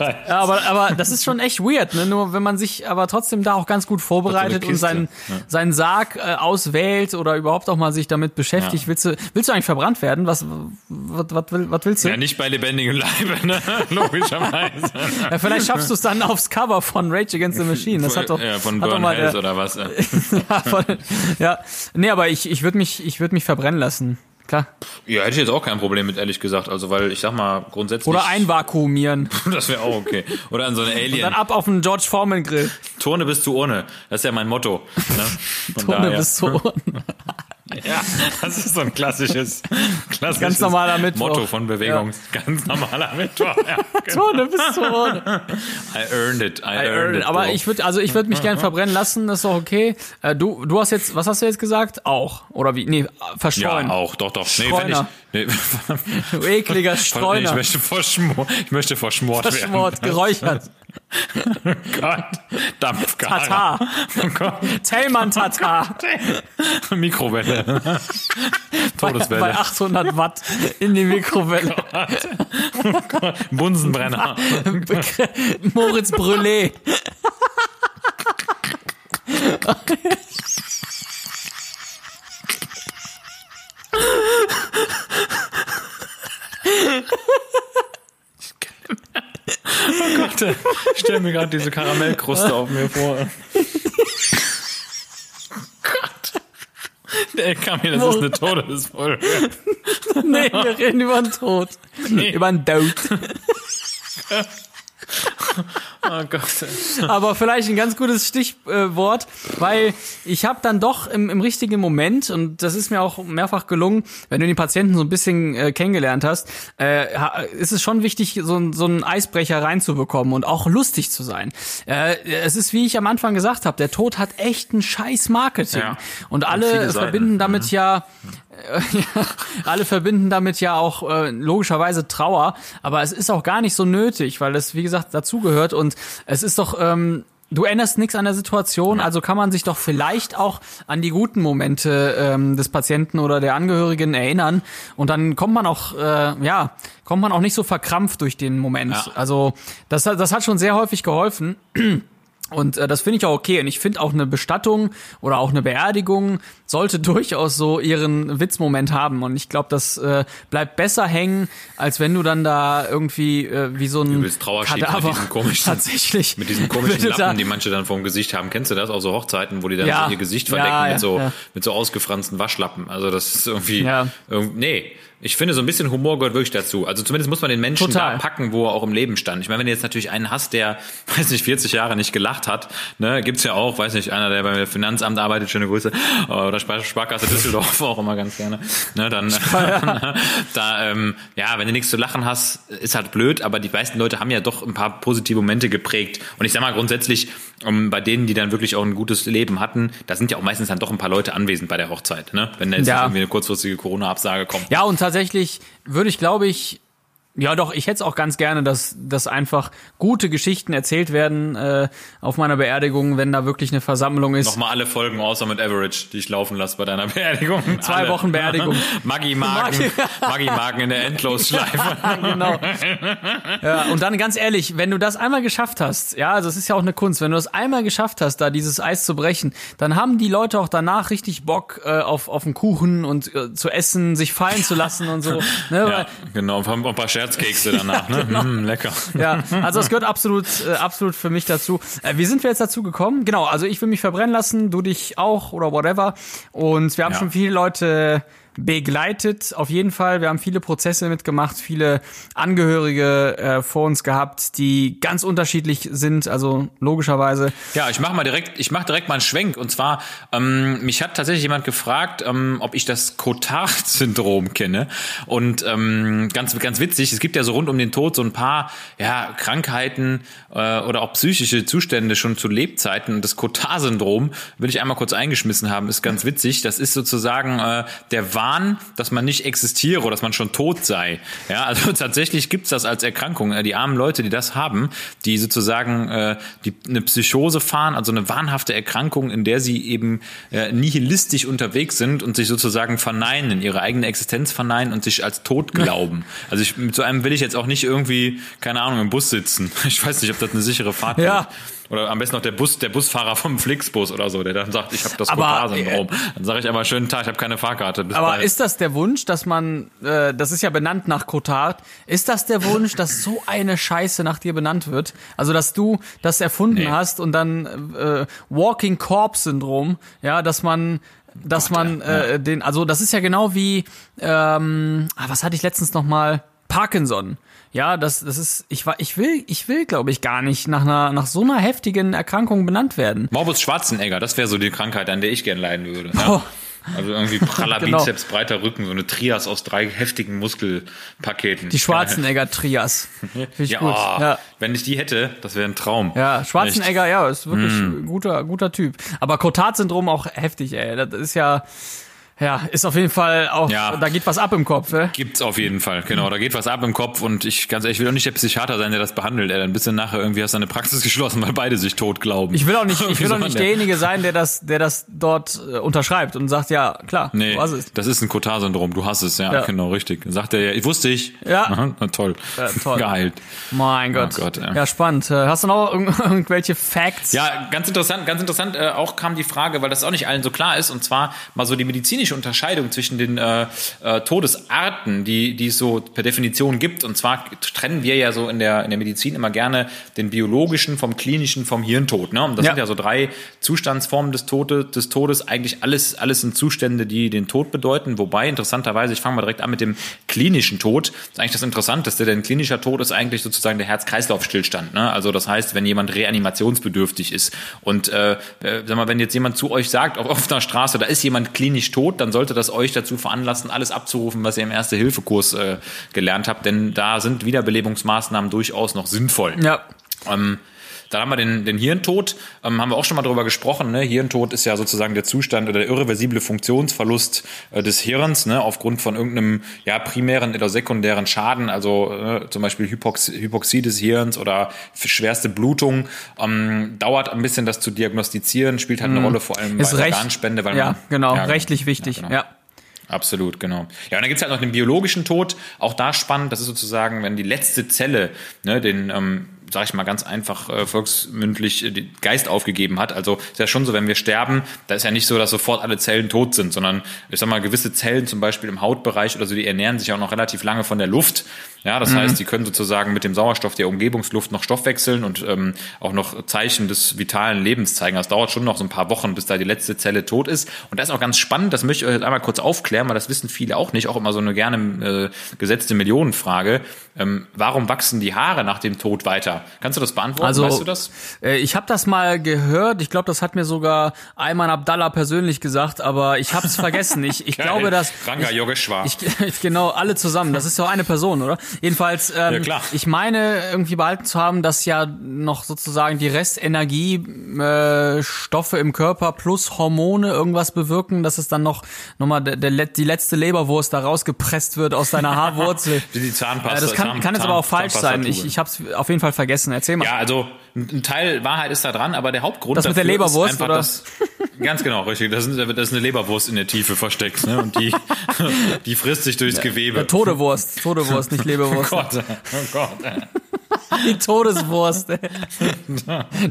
Ja, aber, aber das ist schon echt weird, ne? Nur wenn man sich aber trotzdem da auch ganz gut vorbereitet und Kiste, seinen, ja. seinen Sarg äh, auswählt oder überhaupt auch mal sich damit beschäftigt, Ja. willst du, willst du eigentlich verbrannt werden? Was, was, was, will- was willst du? Ja, nicht bei lebendigem Leibe, ne? logischerweise. Ja, vielleicht schaffst du es dann aufs Cover von Rage Against the Machine. Das hat doch, ja, von Burn mal Hells der, oder was. ja, von, ja, nee, aber ich, ich würde mich, ich würde mich verbrennen lassen. Klar. Ja, hätte ich jetzt auch kein Problem mit, ehrlich gesagt. Also, weil ich sag mal, grundsätzlich. Oder einvakuumieren. Das wäre auch okay. Oder an so eine Alien. Dann ab auf den George Foreman Grill. Turne bis zu Urne. Das ist ja mein Motto. Ne? Turne daher. bis zu Ohren. Ja, das ist so ein klassisches, klassisches Ganz normaler Mittwoch. Motto von Bewegung. Ganz normaler Mittwoch. Ja, genau. Turne bis zu Ohren. I earned it. I, I earned earned it. Aber bro. ich würde, also ich würde mich gern verbrennen lassen, das ist doch okay. Äh, du, du hast jetzt, was hast du jetzt gesagt? Auch. Oder wie? Nee, ja, verstreuen. auch, doch, doch. Nee, wenn ich, nee, Du ekliger ich Streuner. möchte verschmort, ich möchte verschmort, Verschmort, werden. geräuchert. Gott, Dampfgarer. Tatar. Oh Gott. Tellmann Tatar. Mikrowelle. Todeswelle. bei 800 Watt in die Mikrowelle. Bunsenbrenner. Moritz Brûlé. Oh Gott, ich stelle mir gerade diese Karamellkruste auf mir vor. Gott. Der kam mir, das ist eine Todesfolge. Nee, wir reden über den Tod. Über den Tod. Oh Gott. Aber vielleicht ein ganz gutes Stichwort, weil ich habe dann doch im, im richtigen Moment, und das ist mir auch mehrfach gelungen, wenn du den Patienten so ein bisschen äh, kennengelernt hast, äh, ist es schon wichtig, so, ein- so einen Eisbrecher reinzubekommen und auch lustig zu sein. Äh, es ist, wie ich am Anfang gesagt habe, der Tod hat echt ein scheiß Marketing. Ja. Und alle verbinden damit äh, ja, alle verbinden damit ja auch äh, logischerweise Trauer, aber es ist auch gar nicht so nötig, weil es, wie gesagt, dazugehört und es ist doch, ähm, du änderst nichts an der Situation, also kann man sich doch vielleicht auch an die guten Momente ähm, des Patienten oder der Angehörigen erinnern und dann kommt man auch, äh, ja, kommt man auch nicht so verkrampft durch den Moment. Ja. Also das, das hat schon sehr häufig geholfen. Und äh, das finde ich auch okay. Und ich finde auch eine Bestattung oder auch eine Beerdigung sollte durchaus so ihren Witzmoment haben. Und ich glaube, das äh, bleibt besser hängen, als wenn du dann da irgendwie äh, wie so ein Übelst Trauerschied mit diesem komischen- tatsächlich Mit diesen komischen da- Lappen, die manche dann vom Gesicht haben. Kennst du das? Auch so Hochzeiten, wo die dann Ja. so ihr Gesicht Ja, verdecken ja, mit so, ja. mit so ausgefransten Waschlappen. Also das ist irgendwie, Ja. irgend- nee. Ich finde, so ein bisschen Humor gehört wirklich dazu. Also zumindest muss man den Menschen Total. da packen, wo er auch im Leben stand. Ich meine, wenn du jetzt natürlich einen hast, der, weiß nicht, 40 Jahre nicht gelacht hat, ne, gibt's ja auch, weiß nicht, einer, der beim Finanzamt arbeitet, schöne Grüße, oder Spar Sparkasse Düsseldorf auch immer ganz gerne, ne, dann, da, ähm, ja, wenn du nichts zu lachen hast, ist halt blöd, aber die meisten Leute haben ja doch ein paar positive Momente geprägt. Und ich sag mal grundsätzlich, um, bei denen, die dann wirklich auch ein gutes Leben hatten, da sind ja auch meistens dann doch ein paar Leute anwesend bei der Hochzeit, ne, wenn da jetzt Ja. irgendwie eine kurzfristige Corona-Absage kommt. Ja, und tatsächlich würde ich, glaube ich, Ja, doch, ich hätte es auch ganz gerne, dass, dass einfach gute Geschichten erzählt werden äh, auf meiner Beerdigung, wenn da wirklich eine Versammlung ist. Nochmal alle Folgen außer mit Average, die ich laufen lasse bei deiner Beerdigung. Zwei alle. Wochen Beerdigung. Maggi Magen, Maggi Magen in der Endlosschleife. genau. Ja, und dann ganz ehrlich, wenn du das einmal geschafft hast, ja, also es ist ja auch eine Kunst, wenn du das einmal geschafft hast, da dieses Eis zu brechen, dann haben die Leute auch danach richtig Bock äh, auf, auf einen Kuchen und äh, zu essen, sich fallen zu lassen und so. Ne? Ja, genau, ein paar Scherzkekse danach, ne? genau. Mm, lecker. Ja, also es gehört absolut, äh, absolut für mich dazu. Äh, wie sind wir jetzt dazu gekommen? Genau, also ich will mich verbrennen lassen, du dich auch oder whatever. Und wir haben Ja. schon viele Leute begleitet, auf jeden Fall. Wir haben viele Prozesse mitgemacht, viele Angehörige äh, vor uns gehabt, die ganz unterschiedlich sind, also logischerweise. Ja, ich mache mal direkt, ich mache direkt mal einen Schwenk. Und zwar, ähm, mich hat tatsächlich jemand gefragt, ähm, ob ich das Cotard-Syndrom kenne. Und ähm, ganz, ganz witzig, es gibt ja so rund um den Tod so ein paar ja, Krankheiten äh, oder auch psychische Zustände schon zu Lebzeiten. Und das Cotard-Syndrom will ich einmal kurz eingeschmissen haben, ist ganz witzig. Das ist sozusagen äh, der Wahn, dass man nicht existiere oder dass man schon tot sei. Ja, also tatsächlich gibt's das als Erkrankung. Äh, Die armen Leute, die das haben, die sozusagen äh, die eine Psychose fahren, also eine wahnhafte Erkrankung, in der sie eben äh, nihilistisch unterwegs sind und sich sozusagen verneinen, ihre eigene Existenz verneinen und sich als tot glauben. Also ich, mit so einem will ich jetzt auch nicht irgendwie, keine Ahnung, im Bus sitzen. Ich weiß nicht, ob das eine sichere Fahrt Ja. Oder am besten noch der Bus, der Busfahrer vom Flixbus oder so, der dann sagt, ich habe das Aber, Cotard-Syndrom. Dann sage ich aber schönen Tag, ich habe keine Fahrkarte. Bis Aber bald. ist das der Wunsch, dass man, äh, das ist ja benannt nach Cotard, ist das der Wunsch, dass so eine Scheiße nach dir benannt wird? Also, dass du das erfunden Nee. hast und dann äh, Walking Corpse Syndrom, ja, dass man dass man äh, den, also das ist ja genau wie, ähm, ah, was hatte ich letztens noch mal? Parkinson. Ja, das, das ist, ich war, ich will, ich will, glaube ich, gar nicht nach einer, nach so einer heftigen Erkrankung benannt werden. Morbus Schwarzenegger, das wäre so die Krankheit, an der ich gern leiden würde. Ja? Oh. Also irgendwie praller Genau. Bizeps, breiter Rücken, so eine Trias aus drei heftigen Muskelpaketen. Die Schwarzenegger-Trias. Ja, gut. Ja. wenn ich die hätte, das wäre ein Traum. Ja, Schwarzenegger, ja, ist wirklich Hm. ein guter, guter Typ. Aber Cotard-Syndrom auch heftig, ey. Das ist ja, ja, ist auf jeden Fall auch, Ja. da geht was ab im Kopf, ey. Gibt's auf jeden Fall, genau. Da geht was ab im Kopf und ich, ganz ehrlich, ich will auch nicht der Psychiater sein, der das behandelt. Ey. Dann bist du nachher irgendwie hast du eine Praxis geschlossen, weil beide sich tot glauben. Ich will auch nicht, ich will auch nicht der- derjenige sein, der das, der das dort äh, unterschreibt und sagt, ja, klar, Nee, du hast es. das ist ein Cotard-Syndrom. Du hast es, ja, Ja. genau, richtig. Sagt er ja, ich wusste ich. Ja. Aha, na toll. Ja, toll. Geheilt. Mein Gott. Gott, ja. ja. spannend. Äh, Hast du noch irgend- irgendwelche Facts? Ja, ganz interessant, ganz interessant äh, auch kam die Frage, weil das auch nicht allen so klar ist, und zwar mal so die medizinische Unterscheidung zwischen den äh, äh, Todesarten, die, die es so per Definition gibt. Und zwar trennen wir ja so in der, in der Medizin immer gerne den biologischen vom klinischen vom Hirntod. Ne? Und das Ja. sind ja so drei Zustandsformen des, Tode, des Todes. Eigentlich alles, alles sind Zustände, die den Tod bedeuten. Wobei, interessanterweise, ich fange mal direkt an mit dem klinischen Tod. Das ist eigentlich das Interessanteste, denn klinischer Tod ist eigentlich sozusagen der Herz-Kreislauf-Stillstand. Ne? Also das heißt, wenn jemand reanimationsbedürftig ist und äh, äh, sag mal, wenn jetzt jemand zu euch sagt, auf offener Straße, da ist jemand klinisch tot, dann sollte das euch dazu veranlassen, alles abzurufen, was ihr im Erste-Hilfe-Kurs äh, gelernt habt, denn da sind Wiederbelebungsmaßnahmen durchaus noch sinnvoll. Ja. Ähm, dann haben wir den, den Hirntod, ähm, haben wir auch schon mal drüber gesprochen. Ne? Hirntod ist ja sozusagen der Zustand oder der irreversible Funktionsverlust äh, des Hirns ne? aufgrund von irgendeinem ja, primären oder sekundären Schaden, also äh, zum Beispiel Hypox Hypoxie des Hirns oder schwerste Blutung. Ähm, dauert ein bisschen, das zu diagnostizieren, spielt halt eine Rolle, vor allem Mhm. Ist bei recht. Organspende. Weil ja, man, genau, Ja, rechtlich wichtig. Ja, Ja, genau. Absolut, genau. Ja, und dann gibt's halt noch den biologischen Tod. Auch da spannend, das ist sozusagen, wenn die letzte Zelle ne, den, ähm, sag ich mal ganz einfach äh, volksmündlich, äh, den Geist aufgegeben hat. Also ist ja schon so, wenn wir sterben, da ist ja nicht so, dass sofort alle Zellen tot sind, sondern ich sag mal, gewisse Zellen, zum Beispiel im Hautbereich oder so, die ernähren sich auch noch relativ lange von der Luft. Ja, das heißt, die können sozusagen mit dem Sauerstoff der Umgebungsluft noch Stoff wechseln und ähm, auch noch Zeichen des vitalen Lebens zeigen. Das dauert schon noch so ein paar Wochen, bis da die letzte Zelle tot ist. Und das ist auch ganz spannend, das möchte ich euch jetzt einmal kurz aufklären, weil das wissen viele auch nicht, auch immer so eine gerne äh, gesetzte Millionenfrage. Ähm, warum wachsen die Haare nach dem Tod weiter? Kannst du das beantworten? Also, weißt du das? Äh, ich habe das mal gehört. Ich glaube, das hat mir sogar Ayman Abdallah persönlich gesagt, aber ich habe es vergessen. Ich, ich glaube, dass Ranga Yogeshwar. ich, ich genau alle zusammen. Das ist ja auch eine Person, oder? Jedenfalls, ähm, Ja, ich meine irgendwie behalten zu haben, dass ja noch sozusagen die Restenergie äh, Stoffe im Körper plus Hormone irgendwas bewirken, dass es dann noch nochmal der, der, die letzte Leberwurst da rausgepresst wird aus deiner Haarwurzel. Die Zahnpasta. Ja, das kann, Zahn- kann jetzt aber auch Zahn- falsch sein. Ich, ich habe es auf jeden Fall vergessen. Erzähl mal. Ja, also ein Teil Wahrheit ist da dran, aber der Hauptgrund Das mit der Leberwurst, ist einfach, oder? dass ganz genau richtig. Das ist, das ist eine Leberwurst in der Tiefe versteckt, ne? Und die die frisst sich durchs Gewebe. Ja, Todewurst, Todewurst, nicht oh Leberwurst. Gott, oh Gott. Die Todeswurst. ey.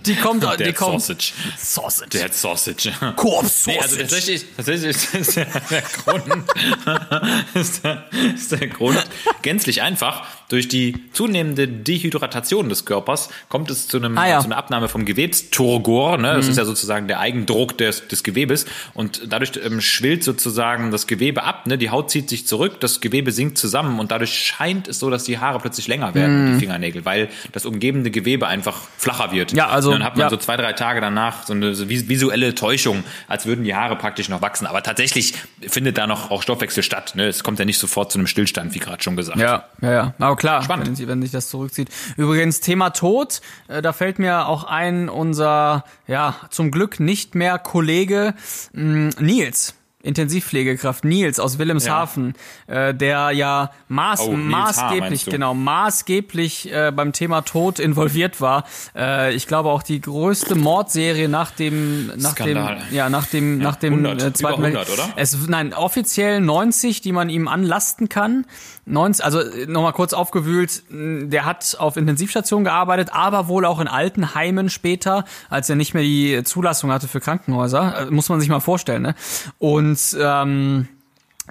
Die kommt, die Der kommt. Sausage. Sausage. Der Sausage. Koop Nee, also tatsächlich, tatsächlich ist, ist der, der Grund, ist der, ist der Grund gänzlich einfach. Durch die zunehmende Dehydratation des Körpers kommt es zu, einem, Ah, ja. Mhm. zu einer Abnahme vom Gewebsturgor. Ne? Das ist ja sozusagen der Eigendruck des, des Gewebes. Und dadurch ähm, schwillt sozusagen das Gewebe ab. Ne? Die Haut zieht sich zurück, das Gewebe sinkt zusammen. Und dadurch scheint es so, dass die Haare plötzlich länger werden, die Fingernägel, weil das umgebende Gewebe einfach flacher wird. Mhm. Ja, also, Und dann hat man ja. so zwei, drei Tage danach so eine so vis- visuelle Täuschung, als würden die Haare praktisch noch wachsen. Aber tatsächlich findet da noch auch Stoffwechsel statt. Ne? Es kommt ja nicht sofort zu einem Stillstand, wie gerade schon gesagt. Ja, ja, ja. Aber klar, Spannend. wenn, sie- wenn sich das zurückzieht. Übrigens, Thema Tod, äh, da fällt mir auch ein, unser, ja, zum Glück nicht mehr Kollege mh, Nils. Intensivpflegekraft Nils aus Wilhelmshaven, äh, der ja maß, Oh, H. maßgeblich, du? genau, maßgeblich äh, beim Thema Tod involviert war. Äh, ich glaube auch die größte Mordserie nach dem, nach Skandal. dem, ja, nach dem, nach dem 100, äh, Zweiten Weltkrieg. 100, oder? Es, nein, offiziell 90, die man ihm anlasten kann. 90, also nochmal kurz aufgewühlt, der hat auf Intensivstation gearbeitet, aber wohl auch in Altenheimen später, als er nicht mehr die Zulassung hatte für Krankenhäuser. Äh, Muss man sich mal vorstellen, ne? Und ähm,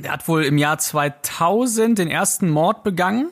der hat wohl im Jahr 2000 den ersten Mord begangen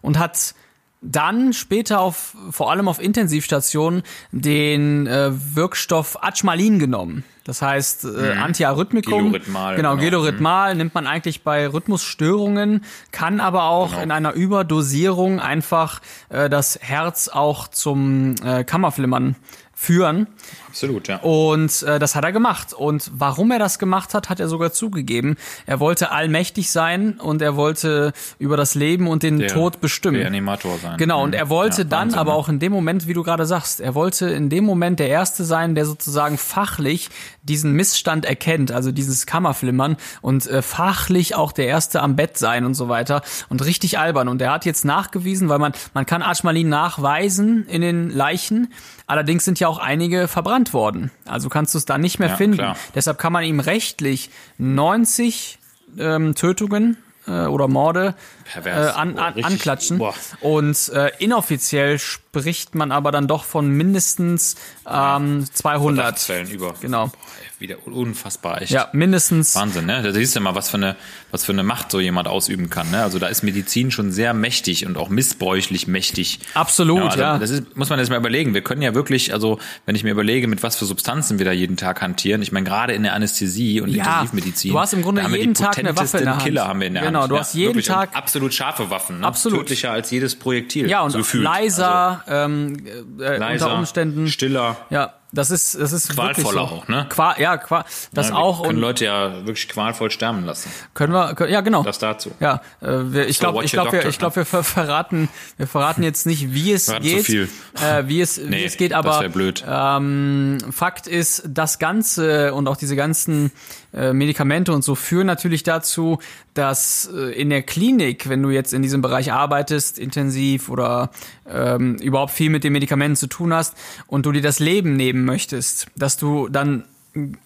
und hat dann später auf vor allem auf Intensivstationen den äh, Wirkstoff Achmalin genommen. Das heißt äh, Antiarrhythmikum. Gilorhythmal, Genau, genau. Gilorhythmal nimmt man eigentlich bei Rhythmusstörungen, kann aber auch Genau. in einer Überdosierung einfach äh, das Herz auch zum äh, Kammerflimmern führen. Absolut, ja. Und äh, das hat er gemacht. Und warum er das gemacht hat, hat er sogar zugegeben. Er wollte allmächtig sein und er wollte über das Leben und den Der Tod bestimmen. Reanimator sein. Genau, und Mhm. er wollte Ja, dann Wahnsinn, aber ne? auch in dem Moment, wie du gerade sagst, er wollte in dem Moment der Erste sein, der sozusagen fachlich diesen Missstand erkennt, also dieses Kammerflimmern und äh, fachlich auch der Erste am Bett sein und so weiter und richtig albern. Und er hat jetzt nachgewiesen, weil man, man kann Archmalin nachweisen in den Leichen, allerdings sind ja auch einige verbrannt worden. Also kannst du es da nicht mehr Ja, finden. klar. Deshalb kann man ihm rechtlich 90 ähm, Tötungen äh, oder Morde äh, an, Boah, an, anklatschen. boah. Und äh, inoffiziell spricht man aber dann doch von mindestens ähm, 200. Verdachtsfällen über. Genau. Boah, wieder unfassbar echt. Ja, mindestens. Wahnsinn, ne? Da siehst du mal, was für eine, was für eine Macht so jemand ausüben kann. Ne? Also da ist Medizin schon sehr mächtig und auch missbräuchlich mächtig. Absolut, also ja. Das ist, muss man jetzt mal überlegen. Wir können ja wirklich, also wenn ich mir überlege, mit was für Substanzen wir da jeden Tag hantieren. Ich meine, gerade in der Anästhesie und Ja, Intensivmedizin. du hast im Grunde jeden Tag eine Waffe in der Hand. Killer haben wir in der Genau, Hand. du hast jeden wirklich. Tag- absolut scharfe Waffen. Ne? Absolut. Tödlicher als jedes Projektil. ja, und so gefühlt. leiser, ähm, äh, Also, leiser, unter Umständen. stiller. Ja, das ist, das ist Qualvoller so. auch, ne? Qua ja, qua das Ja, auch können und Leute ja wirklich qualvoll sterben lassen. können wir, können, ja genau. Das dazu. Ja, äh, wir, ich So, glaube, ich glaube, wir, ich glaube, wir ver verraten, wir verraten jetzt nicht, wie es geht, viel. Äh, wie es, wie Nee, es geht, das aber. Ähm, Fakt ist, das Ganze und auch diese ganzen äh, Medikamente und so führen natürlich dazu, dass äh, in der Klinik, wenn du jetzt in diesem Bereich arbeitest, intensiv oder ähm, überhaupt viel mit den Medikamenten zu tun hast und du dir das Leben nehmen möchtest, dass du dann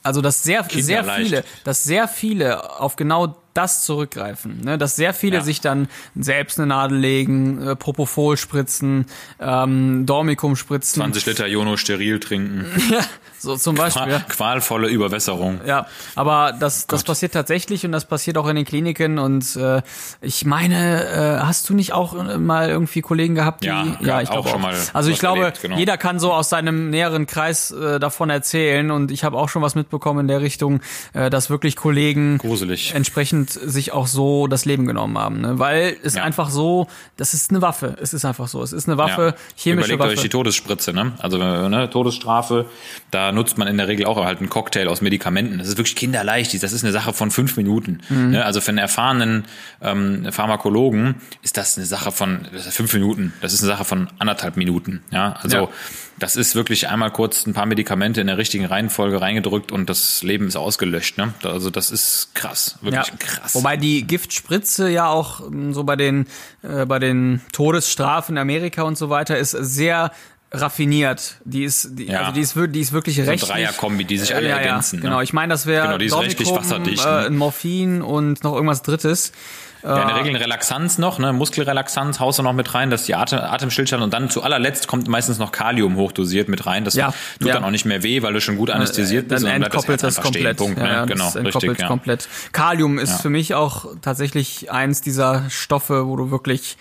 also dass sehr sehr viele, dass sehr viele auf genau das zurückgreifen, ne? dass sehr viele Ja. sich dann selbst eine Nadel legen, äh, Propofol spritzen, ähm, Dormicum spritzen, 20 Liter Jono steril trinken. so zum Beispiel. Ja. Qualvolle Überwässerung. Ja, aber das, das passiert tatsächlich und das passiert auch in den Kliniken und äh, ich meine, äh, hast du nicht auch äh, mal irgendwie Kollegen gehabt, die Ja, ja, ja, ich auch glaube schon mal Also ich glaube, erlebt, genau. jeder kann so aus seinem näheren Kreis äh, davon erzählen und ich habe auch schon was mitbekommen in der Richtung, äh, dass wirklich Kollegen Gruselig. dementsprechend sich auch so das Leben genommen haben, ne? weil es Ja. einfach so, das ist eine Waffe, es ist einfach so, es ist eine Waffe, chemische Überlegt Waffe. euch die Todesspritze, ne? Also ne, Todesstrafe, da nutzt man in der Regel auch halt einen Cocktail aus Medikamenten. Das ist wirklich kinderleicht. Das ist eine Sache von fünf Minuten. Mhm. Also für einen erfahrenen ähm, Pharmakologen ist das eine Sache von fünf Minuten. Das ist eine Sache von anderthalb Minuten. Ja, also Ja. das ist wirklich einmal kurz ein paar Medikamente in der richtigen Reihenfolge reingedrückt und das Leben ist ausgelöscht. Ne? Also das ist krass, wirklich Ja. krass. Wobei die Giftspritze ja auch ähm, so bei den äh, bei den Todesstrafen in Amerika und so weiter ist sehr raffiniert. Die ist, die, Ja. also die ist, die ist wirklich so rechtlich. Dreierkombi, die sich alle Äh, ja, ergänzen. Ja, genau, Ne? ich meine, das wäre Genau, die ist wasserdicht, äh, ne? ein Morphin und noch irgendwas Drittes. Ja, in der Regel eine Relaxanz noch, ne, Muskelrelaxanz haust du noch mit rein, dass die Atem, Atemstillstand und dann zu allerletzt kommt meistens noch Kalium hochdosiert mit rein. Das Ja, tut ja. dann auch nicht mehr weh, weil du schon gut anästhesiert bist. Dann entkoppelt das einfach komplett. Stehen. Punkt, ja, ne? Genau, das entkoppelt richtig. Ja. komplett. Kalium ist für mich auch tatsächlich eins dieser Stoffe, wo du wirklich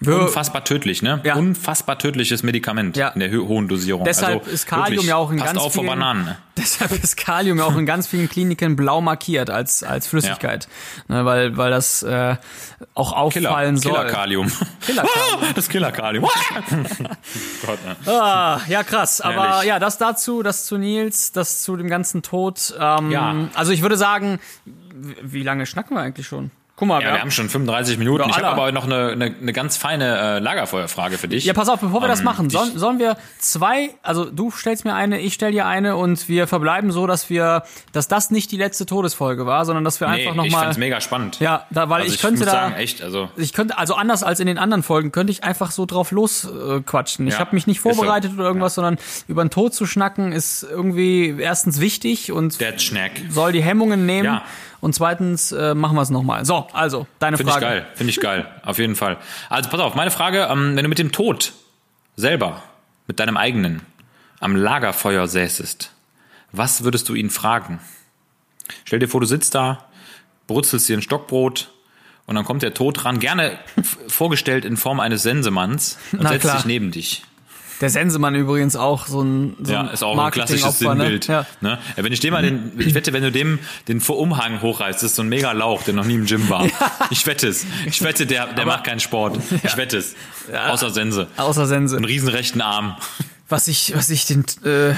wir- Unfassbar tödlich, ne? Ja. Unfassbar tödliches Medikament Ja. in der hohen Dosierung. Deshalb also, ist Kalium wirklich, ja auch in ganz auf vor vielen, Bananen. Ne? Deshalb ist Kalium ja auch in ganz vielen Kliniken blau markiert als als Flüssigkeit, ne, weil weil das äh, auch Killer, auffallen soll. Killer-Kalium. Killer-Kalium. das Killer-Kalium. Gott, ne? Ah, ja, krass. Aber Herrlich. ja, das dazu, das zu Nils, das zu dem ganzen Tod. Ähm, Ja. Also ich würde sagen, wie lange schnacken wir eigentlich schon? Guck mal, Ja, wir haben schon 35 Minuten. Ja, ich habe aber noch eine, eine, eine ganz feine äh, Lagerfeuerfrage für dich. Ja, pass auf, bevor wir das Ähm, machen, die- sollen, sollen wir zwei, also du stellst mir eine, ich stell dir eine und wir verbleiben so, dass wir, dass das nicht die letzte Todesfolge war, sondern dass wir nee, einfach ich nochmal. fand's mega spannend. Ja, da, weil also ich könnte muss da. sagen, echt, also Ich könnte, also anders als in den anderen Folgen, könnte ich einfach so drauf losquatschen. Äh, quatschen. ich Ja, habe mich nicht ist so. vorbereitet oder irgendwas, sondern über den Tod zu schnacken ist irgendwie erstens wichtig und soll die Hemmungen nehmen. Ja. Und zweitens äh, machen wir es nochmal. So, also, deine Finde ich Frage. geil, finde ich geil, auf jeden Fall. Also pass auf, meine Frage, ähm, wenn du mit dem Tod selber, mit deinem eigenen, am Lagerfeuer säßest, was würdest du ihn fragen? Stell dir vor, du sitzt da, brutzelst dir ein Stockbrot und dann kommt der Tod ran, gerne vorgestellt in Form eines Sensemanns und Na setzt klar. sich neben dich. Der Sensemann übrigens auch so ein, so Ja, ein ist auch ein klassisches ne? Sinnbild. Ja. Ne? Ja, wenn ich dem mal den, ich wette, wenn du dem den Umhang hochreißt, das ist so ein mega Lauch, der noch nie im Gym war. Ich wette es. Ich wette, der, der macht keinen Sport. Ich wette es. Außer Sense. Außer Sense. Einen riesen rechten Arm. Was ich, was ich den, äh,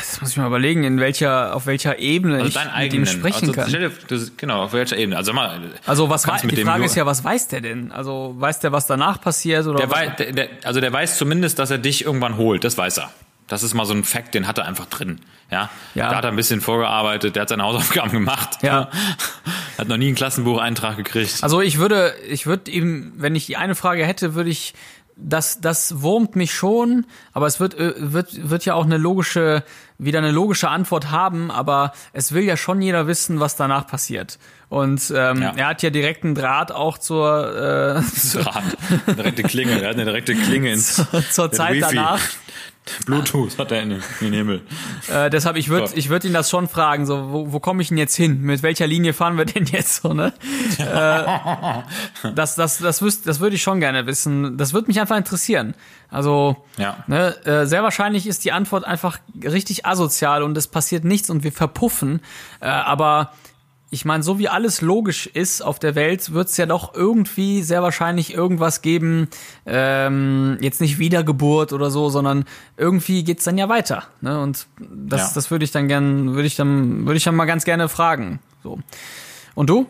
das muss ich mal überlegen, in welcher, auf welcher Ebene Also ich dein mit eigenen. ihm sprechen also, kann. das- Genau, auf welcher Ebene. Also mal. Also was weiß, die Frage ist ja, was weiß der denn? Also weiß der, was danach passiert oder Der was? wei, der, der, also der weiß zumindest, dass er dich irgendwann holt. Das weiß er. Das ist mal so ein Fact, den hat er einfach drin. Ja. Ja. Da hat er ein bisschen vorgearbeitet, der hat seine Hausaufgaben gemacht. Ja. Hat noch nie einen Klassenbucheintrag gekriegt. Also ich würde, ich würde ihm, wenn ich die eine Frage hätte, würde ich das, das wurmt mich schon, aber es wird, äh, wird, wird ja auch eine logische, wieder eine logische Antwort haben, aber es will ja schon jeder wissen, was danach passiert. Und ähm, Ja. er hat ja direkt einen Draht auch zur, äh, zur, Draht. Eine direkte Klinge. Er hat eine direkte Klinge ins zur der Zeit Wifi. danach. Bluetooth hat er in den, in den Himmel. Äh, deshalb, ich würde So. ich würd ihn das schon fragen, so, wo, wo komme ich denn jetzt hin? Mit welcher Linie fahren wir denn jetzt so, ne? äh, das das, das, wüs das würde ich schon gerne wissen. Das würde mich einfach interessieren. Also, Ja. ne, äh, sehr wahrscheinlich ist die Antwort einfach richtig asozial und es passiert nichts und wir verpuffen. Äh, aber ich meine, so wie alles logisch ist auf der Welt, wird es ja doch irgendwie sehr wahrscheinlich irgendwas geben, ähm, jetzt nicht Wiedergeburt oder so, sondern irgendwie geht's dann ja weiter. Ne? Und das, Ja. das würde ich dann gern, würde ich dann, würde ich dann mal ganz gerne fragen. So. Und du?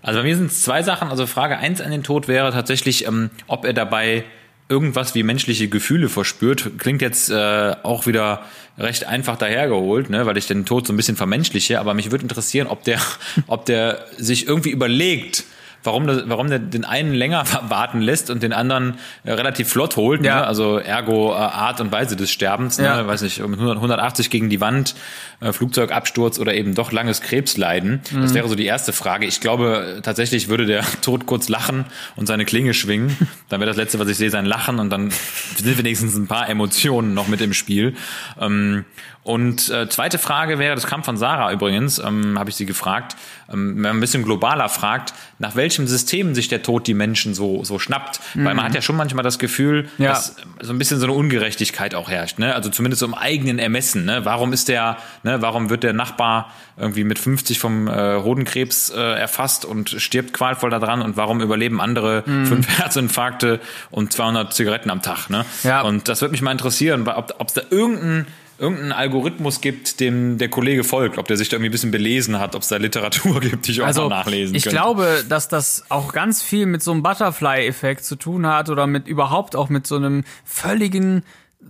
Also bei mir sind es zwei Sachen. Also Frage eins an den Tod wäre tatsächlich, ähm, ob er dabei irgendwas wie menschliche Gefühle verspürt. Klingt jetzt äh, auch wieder recht einfach dahergeholt, ne, weil ich den Tod so ein bisschen vermenschliche. Aber mich würde interessieren, ob der, ob der sich irgendwie überlegt, warum, der, warum der den einen länger warten lässt und den anderen äh, relativ flott holt. Ja. Ne? Also ergo äh, Art und Weise des Sterbens. Ne? Ja. Weiß nicht, mit 100, 180 gegen die Wand, äh, Flugzeugabsturz oder eben doch langes Krebsleiden. Mhm. Das wäre so die erste Frage. Ich glaube, tatsächlich würde der Tod kurz lachen und seine Klinge schwingen. Dann wäre das Letzte, was ich sehe, sein Lachen und dann sind wenigstens ein paar Emotionen noch mit im Spiel. Ähm, und zweite Frage wäre, das kam von Sarah übrigens, ähm, habe ich sie gefragt, wenn man ein bisschen globaler fragt, nach welchem System sich der Tod die Menschen so, so schnappt. Mhm. Weil man hat ja schon manchmal das Gefühl, ja. dass so ein bisschen so eine Ungerechtigkeit auch herrscht. Ne? Also zumindest so im eigenen Ermessen. Ne? Warum ist der, ne, warum wird der Nachbar irgendwie mit 50 vom äh, Hodenkrebs äh, erfasst und stirbt qualvoll daran und warum überleben andere mhm. fünf Herzinfarkte und 200 Zigaretten am Tag? Ne? Ja. Und das würde mich mal interessieren, ob es da irgendein irgendeinen Algorithmus gibt, dem der Kollege folgt, ob der sich da irgendwie ein bisschen belesen hat, ob es da Literatur gibt, die ich also, auch mal nachlesen Ich könnte. glaube, dass das auch ganz viel mit so einem Butterfly-Effekt zu tun hat oder mit überhaupt auch mit so einem völligen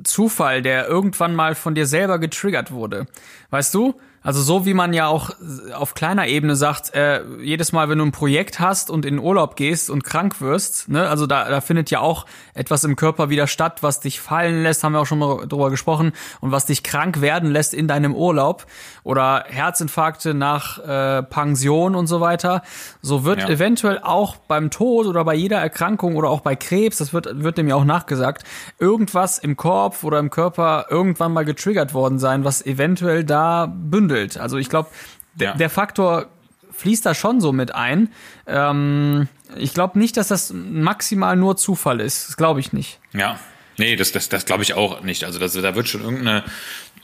Zufall, der irgendwann mal von dir selber getriggert wurde. Weißt du? Also so wie man ja auch auf kleiner Ebene sagt, äh, jedes Mal, wenn du ein Projekt hast und in Urlaub gehst und krank wirst, ne, also da, da findet ja auch etwas im Körper wieder statt, was dich fallen lässt, haben wir auch schon mal drüber gesprochen, und was dich krank werden lässt in deinem Urlaub oder Herzinfarkte nach äh, Pension und so weiter. So wird ja. eventuell auch beim Tod oder bei jeder Erkrankung oder auch bei Krebs, das wird, wird dem ja auch nachgesagt, irgendwas im Kopf oder im Körper irgendwann mal getriggert worden sein, was eventuell da bündelt gebündelt. Also ich glaube, ja. der Faktor fließt da schon so mit ein. Ähm, ich glaube nicht, dass das maximal nur Zufall ist. Das glaube ich nicht. Ja. Nee, das, das, das glaube ich auch nicht. Also das, da wird schon irgendeine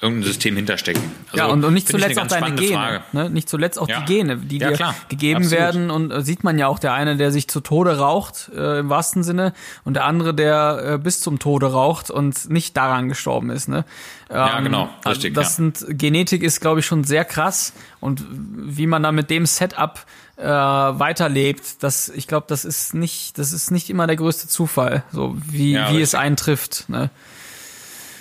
irgendein System hinterstecken. Also, ja, und, und nicht zuletzt auch deine Gene. Ne? Nicht zuletzt auch ja. die Gene, die ja, dir klar. gegeben Absolut. werden. Und äh, sieht man ja auch, der eine, der sich zu Tode raucht, äh, im wahrsten Sinne, und der andere, der äh, bis zum Tode raucht und nicht daran gestorben ist. Ne? Ähm, ja, genau. Also Richtig, das ja. sind, Genetik ist, glaube ich, schon sehr krass. Und wie man da mit dem Setup äh, weiterlebt, das, ich glaube, das ist nicht, das ist nicht immer der größte Zufall, so wie, ja, wie es eintrifft. Ne?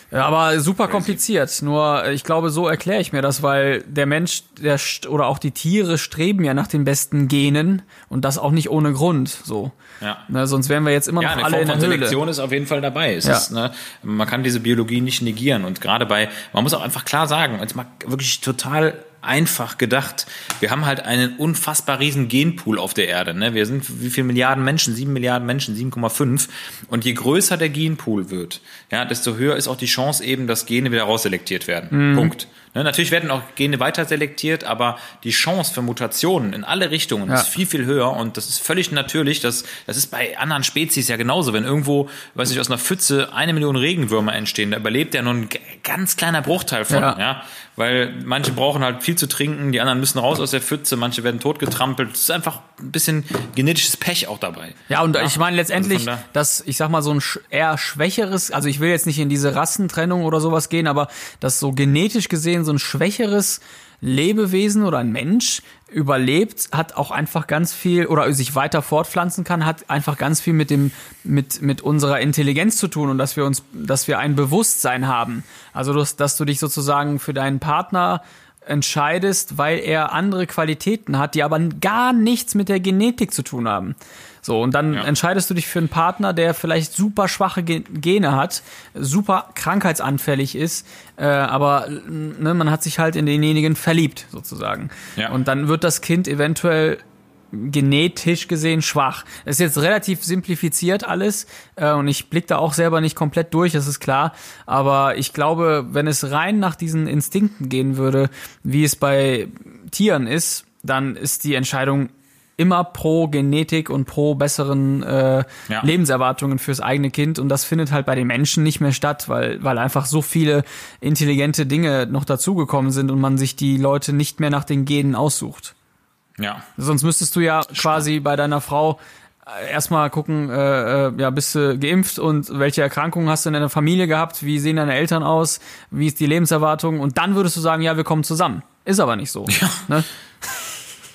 Ja, aber super kompliziert. Nur äh, ich glaube, so erkläre ich mir das, weil der Mensch, der oder auch die Tiere streben ja nach den besten Genen und das auch nicht ohne Grund. So. Ja. Ne, sonst wären wir jetzt immer noch ja, alle in der Höhle. Selektion ist auf jeden Fall dabei. Es ja. ist, ne, man kann diese Biologie nicht negieren und gerade bei, man muss auch einfach klar sagen, jetzt mal wirklich total einfach gedacht. Wir haben halt einen unfassbar riesen Genpool auf der Erde. Ne? Wir sind wie viele Milliarden Menschen? Sieben Milliarden Menschen, 7,5. Und je größer der Genpool wird, ja, desto höher ist auch die Chance eben, dass Gene wieder rausselektiert werden. Mhm. Punkt. Ne? Natürlich werden auch Gene weiter selektiert, aber die Chance für Mutationen in alle Richtungen ja. ist viel, viel höher und das ist völlig natürlich. Das, das ist bei anderen Spezies ja genauso. Wenn irgendwo, weiß ich, aus einer Pfütze eine Million Regenwürmer entstehen, da überlebt ja nur ein ganz kleiner Bruchteil von. Ja. ja? weil manche brauchen halt viel zu trinken, die anderen müssen raus aus der Pfütze, manche werden totgetrampelt. Es ist einfach ein bisschen genetisches Pech auch dabei. Ja, und ja. ich meine letztendlich, also da dass ich sag mal so ein eher schwächeres, also ich will jetzt nicht in diese Rassentrennung oder sowas gehen, aber dass so genetisch gesehen so ein schwächeres Lebewesen oder ein Mensch überlebt, hat auch einfach ganz viel oder sich weiter fortpflanzen kann, hat einfach ganz viel mit dem mit mit unserer Intelligenz zu tun und dass wir uns, dass wir ein Bewusstsein haben. Also dass, dass du dich sozusagen für deinen Partner entscheidest, weil er andere Qualitäten hat, die aber gar nichts mit der Genetik zu tun haben. So, und dann ja. entscheidest du dich für einen Partner, der vielleicht super schwache Gene hat, super krankheitsanfällig ist, äh, aber ne, man hat sich halt in denjenigen verliebt, sozusagen. Ja. Und dann wird das Kind eventuell genetisch gesehen schwach. Das ist jetzt relativ simplifiziert alles äh, und ich blicke da auch selber nicht komplett durch, das ist klar. Aber ich glaube, wenn es rein nach diesen Instinkten gehen würde, wie es bei Tieren ist, dann ist die Entscheidung immer pro Genetik und pro besseren äh, ja. Lebenserwartungen fürs eigene Kind und das findet halt bei den Menschen nicht mehr statt, weil weil einfach so viele intelligente Dinge noch dazugekommen sind und man sich die Leute nicht mehr nach den Genen aussucht. Ja. Sonst müsstest du ja quasi bei deiner Frau äh, erstmal gucken, äh, äh, ja, bist du geimpft und welche Erkrankungen hast du in deiner Familie gehabt, wie sehen deine Eltern aus, wie ist die Lebenserwartung und dann würdest du sagen, ja, wir kommen zusammen. Ist aber nicht so. Ja. Ne?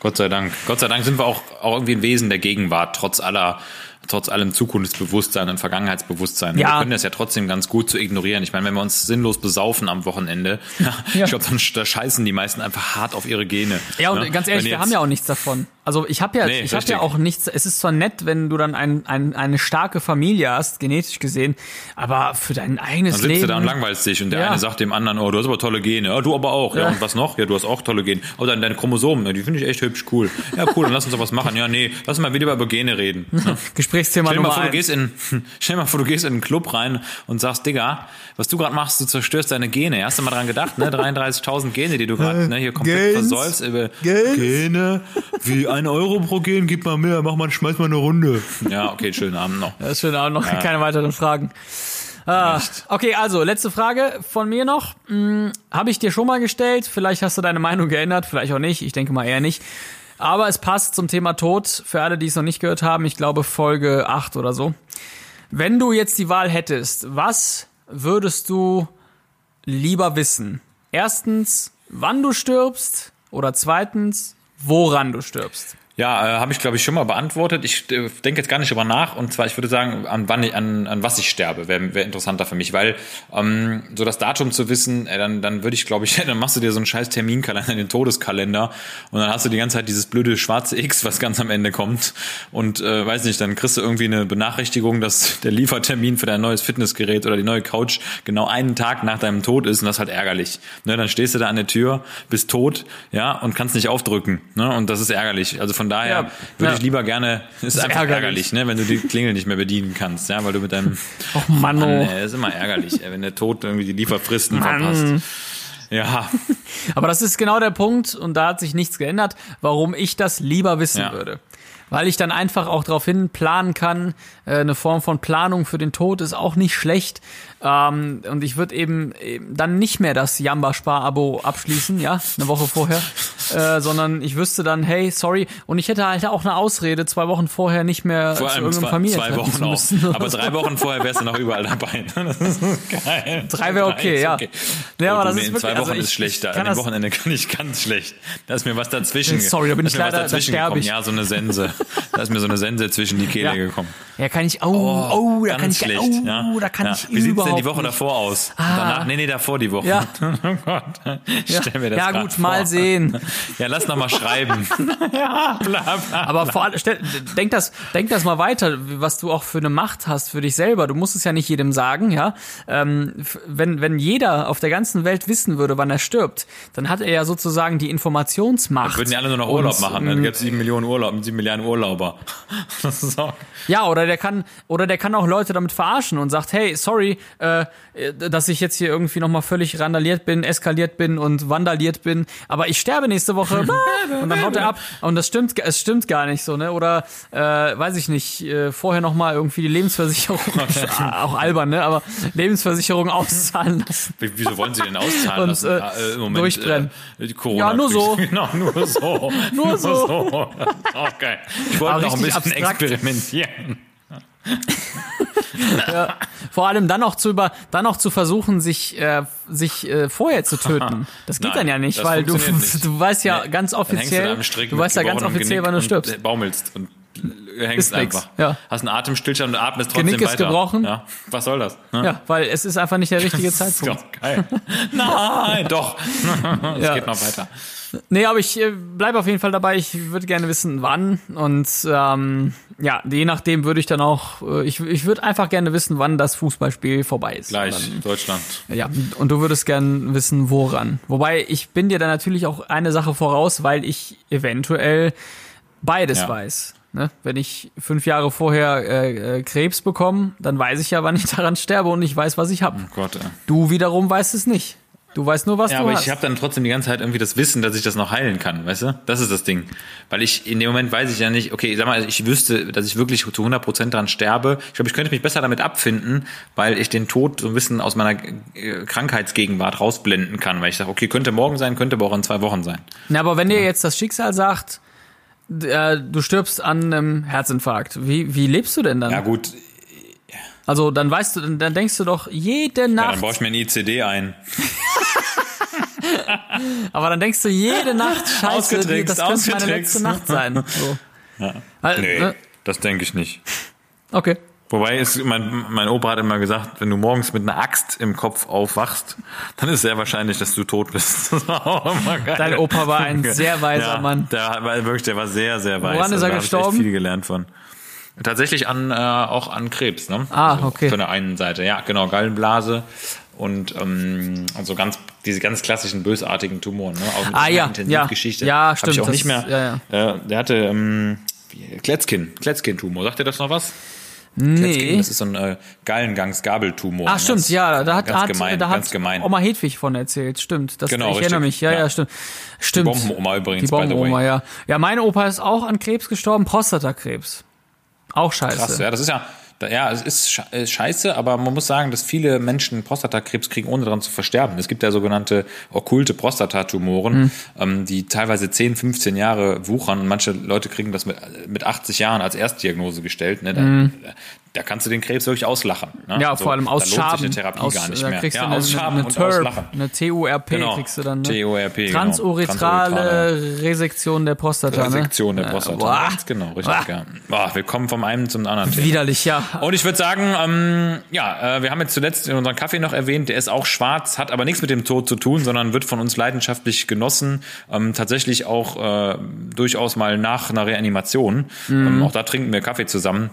Gott sei Dank. Gott sei Dank sind wir auch, auch irgendwie ein Wesen der Gegenwart, trotz aller trotz allem Zukunftsbewusstsein und Vergangenheitsbewusstsein. Ja. Wir können das ja trotzdem ganz gut zu ignorieren. Ich meine, wenn wir uns sinnlos besaufen am Wochenende, ja. ich glaube, dann da scheißen die meisten einfach hart auf ihre Gene. Ja, und ne? ganz ehrlich, wir haben ja auch nichts davon. Also ich habe ja, Nee, ich habe ja auch nichts. Es ist zwar nett, wenn du dann ein, ein, eine starke Familie hast, genetisch gesehen, aber für dein eigenes Dann sitzt Leben. du da und langweilst dich und der Ja. eine sagt dem anderen, oh, du hast aber tolle Gene. Ja, du aber auch. Ja, Ja. und was noch? Ja, du hast auch tolle Gene. Oh, dann deine Chromosomen, die finde ich echt hübsch, cool. Ja, cool, dann lass uns doch was machen. Ja, nee, lass mal wieder über Gene reden. Ja. Gesprächsthema Stell dir mal Nummer vor, du gehst in, stell dir mal vor, du gehst in einen Club rein und sagst, Digga, was du gerade machst, du zerstörst deine Gene. Hast du mal dran gedacht, ne? 33.000 Gene, die du gerade ne, hier komplett Gens. versäufst. Über Gens. Gene, wie ein Euro pro Gen, gib mal mehr, mach mal, schmeiß mal eine Runde. Ja, okay, schönen Abend noch. Das ist schön, auch noch keine weiteren Fragen. Ah, okay, also letzte Frage von mir noch. Hm, Habe ich dir schon mal gestellt. Vielleicht hast du deine Meinung geändert, vielleicht auch nicht. Ich denke mal eher nicht. Aber es passt zum Thema Tod. Für alle, die es noch nicht gehört haben, ich glaube Folge 8 oder so. Wenn du jetzt die Wahl hättest, was würdest du lieber wissen? Erstens, wann du stirbst oder zweitens, woran du stirbst? Ja, äh, habe ich glaube ich schon mal beantwortet. Ich äh, denke jetzt gar nicht drüber nach. Und zwar, ich würde sagen, an wann ich, an, an was ich sterbe, wäre wär interessanter für mich, weil ähm, so das Datum zu wissen, äh, dann dann würde ich glaube ich, dann machst du dir so einen scheiß Terminkalender, den Todeskalender, und dann hast du die ganze Zeit dieses blöde schwarze X, was ganz am Ende kommt. Und äh, weiß nicht, dann kriegst du irgendwie eine Benachrichtigung, dass der Liefertermin für dein neues Fitnessgerät oder die neue Couch genau einen Tag nach deinem Tod ist, und das ist halt ärgerlich. Ne, dann stehst du da an der Tür, bist tot, ja, und kannst nicht aufdrücken. Ne, und das ist ärgerlich. Also von daher Ja, würde ja. ich lieber gerne, ist, einfach ärgerlich. ärgerlich, ne, wenn du die Klingel nicht mehr bedienen kannst, ja, weil du mit deinem, Och Mann, Mann, oh. ey, ist immer ärgerlich, ey, wenn der Tod irgendwie die Lieferfristen Mann. verpasst. Ja, Aber das ist genau der Punkt und da hat sich nichts geändert, warum ich das lieber wissen Ja. würde. Weil ich dann einfach auch darauf hin planen kann. Äh, eine Form von Planung für den Tod ist auch nicht schlecht. Ähm, und ich würde eben, eben dann nicht mehr das Jamba-Spar-Abo abschließen, ja, eine Woche vorher, äh, sondern ich wüsste dann, hey, sorry, und ich hätte halt auch eine Ausrede, zwei Wochen vorher nicht mehr vor zu allem irgendeinem Familientreffen zwei Wochen auch. Aber drei Wochen vorher wärst du noch überall dabei. Das ist geil. Drei wäre okay, ja. Okay. Ja, Oh, aber du, das ist in wirklich- zwei Wochen also ich- ist schlecht. ich An dem Wochenende kann ich ganz schlecht. Da ist mir was dazwischen. Sorry, da bin ich leider- da sterbe ich. Ja, so eine Sense. Da ist mir so eine Sense zwischen die Kehle Ja. gekommen. Ja, kann ich, oh, oh, da kann ich, schlecht. oh, ja. da kann ja. ich Wie sieht's überhaupt denn die Woche nicht. davor aus? Ah. Danach, nee, nee, davor die Woche. Ja. Oh Gott. Stell mir das Ja, gut, vor. mal sehen. Ja, lass noch mal schreiben. ja, bla, bla. Aber vor allem, stell, denk das, denk das mal weiter, was du auch für eine Macht hast für dich selber. Du musst es ja nicht jedem sagen, ja. Ähm, wenn, wenn jeder auf der ganzen Welt wissen würde, wann er stirbt, dann hat er ja sozusagen die Informationsmacht. Würden die alle nur noch Urlaub Und, machen. Dann gäbe es sieben Millionen Urlaub, sieben Milliarden Urlauber. Auch, Ja, oder der kann, oder der kann auch Leute damit verarschen und sagt, hey, sorry, äh, dass ich jetzt hier irgendwie nochmal völlig randaliert bin, eskaliert bin und vandaliert bin, aber ich sterbe nächste Woche und dann haut er ab und das stimmt, es stimmt gar nicht so, ne? Oder äh, weiß ich nicht, äh, vorher nochmal irgendwie die Lebensversicherung, auch albern, ne? Aber Lebensversicherung auszahlen lassen. Wie- Wieso wollen sie denn auszahlen Und, lassen? äh, Ah, im Moment, durchbrennen. Äh, Corona Ja, nur so. Genau, nur so. Nur so. Auch geil. Ich wollte noch ein bisschen abstrakt. experimentieren. Vor allem dann auch zu über, dann auch zu versuchen, sich, äh, sich äh, vorher zu töten. Das geht Nein, dann ja nicht, weil du, nicht. du weißt ja Nee, ganz du offiziell, du mit weißt ja ganz offiziell, wann du und, stirbst. äh, Baumelst und hängst Ist nix, einfach. ja. Hast einen Atemstillstand und atmest trotzdem Genick ist weiter. gebrochen. Ja. Was soll das? Ne? Ja, weil es ist einfach nicht der richtige Das ist Zeitpunkt. doch geil. Nein, doch. Es Ja. geht noch weiter. Nee, aber ich äh, bleibe auf jeden Fall dabei. Ich würde gerne wissen, wann. Und ähm, ja, je nachdem würde ich dann auch, äh, ich, ich würde einfach gerne wissen, wann das Fußballspiel vorbei ist. Gleich, Und Deutschland. Dann, ja, und du würdest gerne wissen, woran. Wobei, ich bin dir da natürlich auch eine Sache voraus, weil ich eventuell beides Ja. weiß. Ne? Wenn ich fünf Jahre vorher äh, äh, Krebs bekomme, dann weiß ich ja, wann ich daran sterbe und ich weiß, was ich habe. Oh Gott, ey. Du wiederum weißt es nicht. Du weißt nur, was Ja, du aber hast. ich habe dann trotzdem die ganze Zeit irgendwie das Wissen, dass ich das noch heilen kann, weißt du? Das ist das Ding. Weil ich in dem Moment weiß ich ja nicht, okay, sag mal, ich wüsste, dass ich wirklich zu 100% dran sterbe. Ich glaube, ich könnte mich besser damit abfinden, weil ich den Tod so ein bisschen aus meiner äh, Krankheitsgegenwart rausblenden kann, weil ich sage, okay, könnte morgen sein, könnte aber auch in zwei Wochen sein. Na, aber wenn dir jetzt das Schicksal sagt, äh, du stirbst an einem Herzinfarkt, wie, wie lebst du denn dann? Ja gut, Also dann weißt du, dann, dann denkst du doch jede ja, Nacht, dann baue ich mir ein ICD ein. aber dann denkst du jede Nacht, scheiße, das könnte meine letzte Nacht sein. So. Ja. Nee, ne? das denke ich nicht. Okay. Wobei ist, mein, mein Opa hat immer gesagt, wenn du morgens mit einer Axt im Kopf aufwachst, dann ist sehr wahrscheinlich, dass du tot bist. Dein Opa war ein sehr weiser ja, Mann. Der war wirklich, der war sehr, sehr weise. Woran ist er da hab gestorben? Ich echt viel gelernt von. Tatsächlich an, äh, auch an Krebs, ne? Ah, okay. Von der einen Seite, ja, genau, Gallenblase und ähm, also ganz diese ganz klassischen bösartigen Tumoren, ne? Auch mit Ah, ja, Intensivgeschichte. ja. Ja, Hab stimmt, Ich auch das- nicht mehr. ja, Äh, der hatte ähm, Kletzkin, Kletzkin-Tumor. Sagt ihr das noch was? Nee. das ist so ein äh, Gallengangs-Gabeltumor. Ach stimmt, ja, da hat, ganz hat, gemein, da hat gemein. Oma Hedwig von erzählt, stimmt. Das, Genau, ich richtig. erinnere mich, ja, ja, Ja. stimmt. Stimmt. Bombenoma übrigens, Die Bombenoma, ja. Ja, mein Opa ist auch an Krebs gestorben, Prostatakrebs. Auch scheiße. Krass, ja, das ist ja, ja, es ist äh, scheiße, aber man muss sagen, dass viele Menschen Prostatakrebs kriegen, ohne daran zu versterben. Es gibt ja sogenannte okkulte Prostatatumoren, Hm. ähm, die teilweise 10, 15 Jahre wuchern manche Leute kriegen das mit, mit 80 Jahren als Erstdiagnose gestellt. Ne? Da, da kannst du den Krebs wirklich auslachen. Ne? Ja, Also, vor allem da lohnt ausschaben. sich eine Therapie aus, gar nicht mehr. kriegst ja, du eine, ausschaben eine und TURP, auslachen. eine TURP Genau. kriegst du dann. Ne? TURP, genau. Transuretrale Resektion der Prostata. Resektion ne? der Prostata. Äh, boah. Ganz genau, richtig. Boah. Ja. Boah, wir kommen vom einen zum anderen. Thema. Widerlich, ja. Und ich würde sagen, ähm, ja, äh, wir haben jetzt zuletzt unseren Kaffee noch erwähnt, der ist auch schwarz, hat aber nichts mit dem Tod zu tun, sondern wird von uns leidenschaftlich genossen. Ähm, tatsächlich auch äh, durchaus mal nach einer Reanimation. Ähm, auch da trinken wir Kaffee zusammen.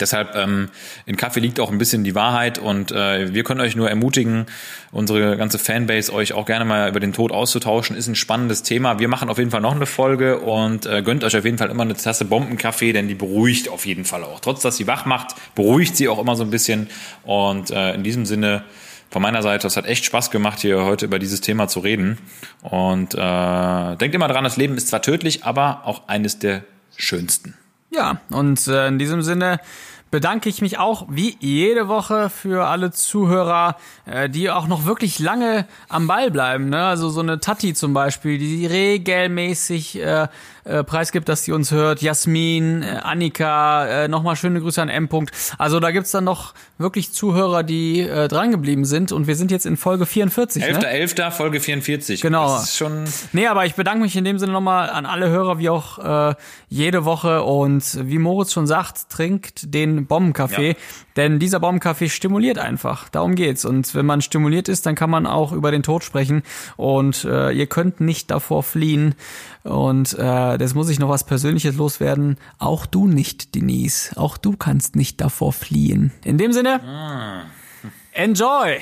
Deshalb ähm, in Kaffee liegt auch ein bisschen die Wahrheit und äh, wir können euch nur ermutigen, unsere ganze Fanbase euch auch gerne mal über den Tod auszutauschen. Ist ein spannendes Thema. Wir machen auf jeden Fall noch eine Folge und äh, gönnt euch auf jeden Fall immer eine Tasse Bombenkaffee, denn die beruhigt auf jeden Fall auch. Trotz dass sie wach macht, beruhigt sie auch immer so ein bisschen. Und äh, in diesem Sinne von meiner Seite, es hat echt Spaß gemacht, hier heute über dieses Thema zu reden. Und äh, denkt immer dran, das Leben ist zwar tödlich, aber auch eines der schönsten. Ja, und äh, in diesem Sinne bedanke ich mich auch wie jede Woche für alle Zuhörer, äh, die auch noch wirklich lange am Ball bleiben. Ne? Also so eine Tati zum Beispiel, die regelmäßig äh, äh, preisgibt, dass die uns hört. Jasmin, äh, Annika, äh, nochmal schöne Grüße an M. -Punkt. Also da gibt's dann noch wirklich Zuhörer, die äh, drangeblieben sind. Und wir sind jetzt in Folge 44. Ne? 11.11. Folge 44. Genau. Das ist schon Nee, aber ich bedanke mich in dem Sinne nochmal an alle Hörer, wie auch äh, jede Woche. Und wie Moritz schon sagt, trinkt den Bombenkaffee. Ja. Denn dieser Bombenkaffee stimuliert einfach. Darum geht's. Und wenn man stimuliert ist, dann kann man auch über den Tod sprechen. Und äh, ihr könnt nicht davor fliehen. Und äh, das muss ich noch was Persönliches loswerden. Auch du nicht, Denise. Auch du kannst nicht davor fliehen. In dem Sinne, enjoy!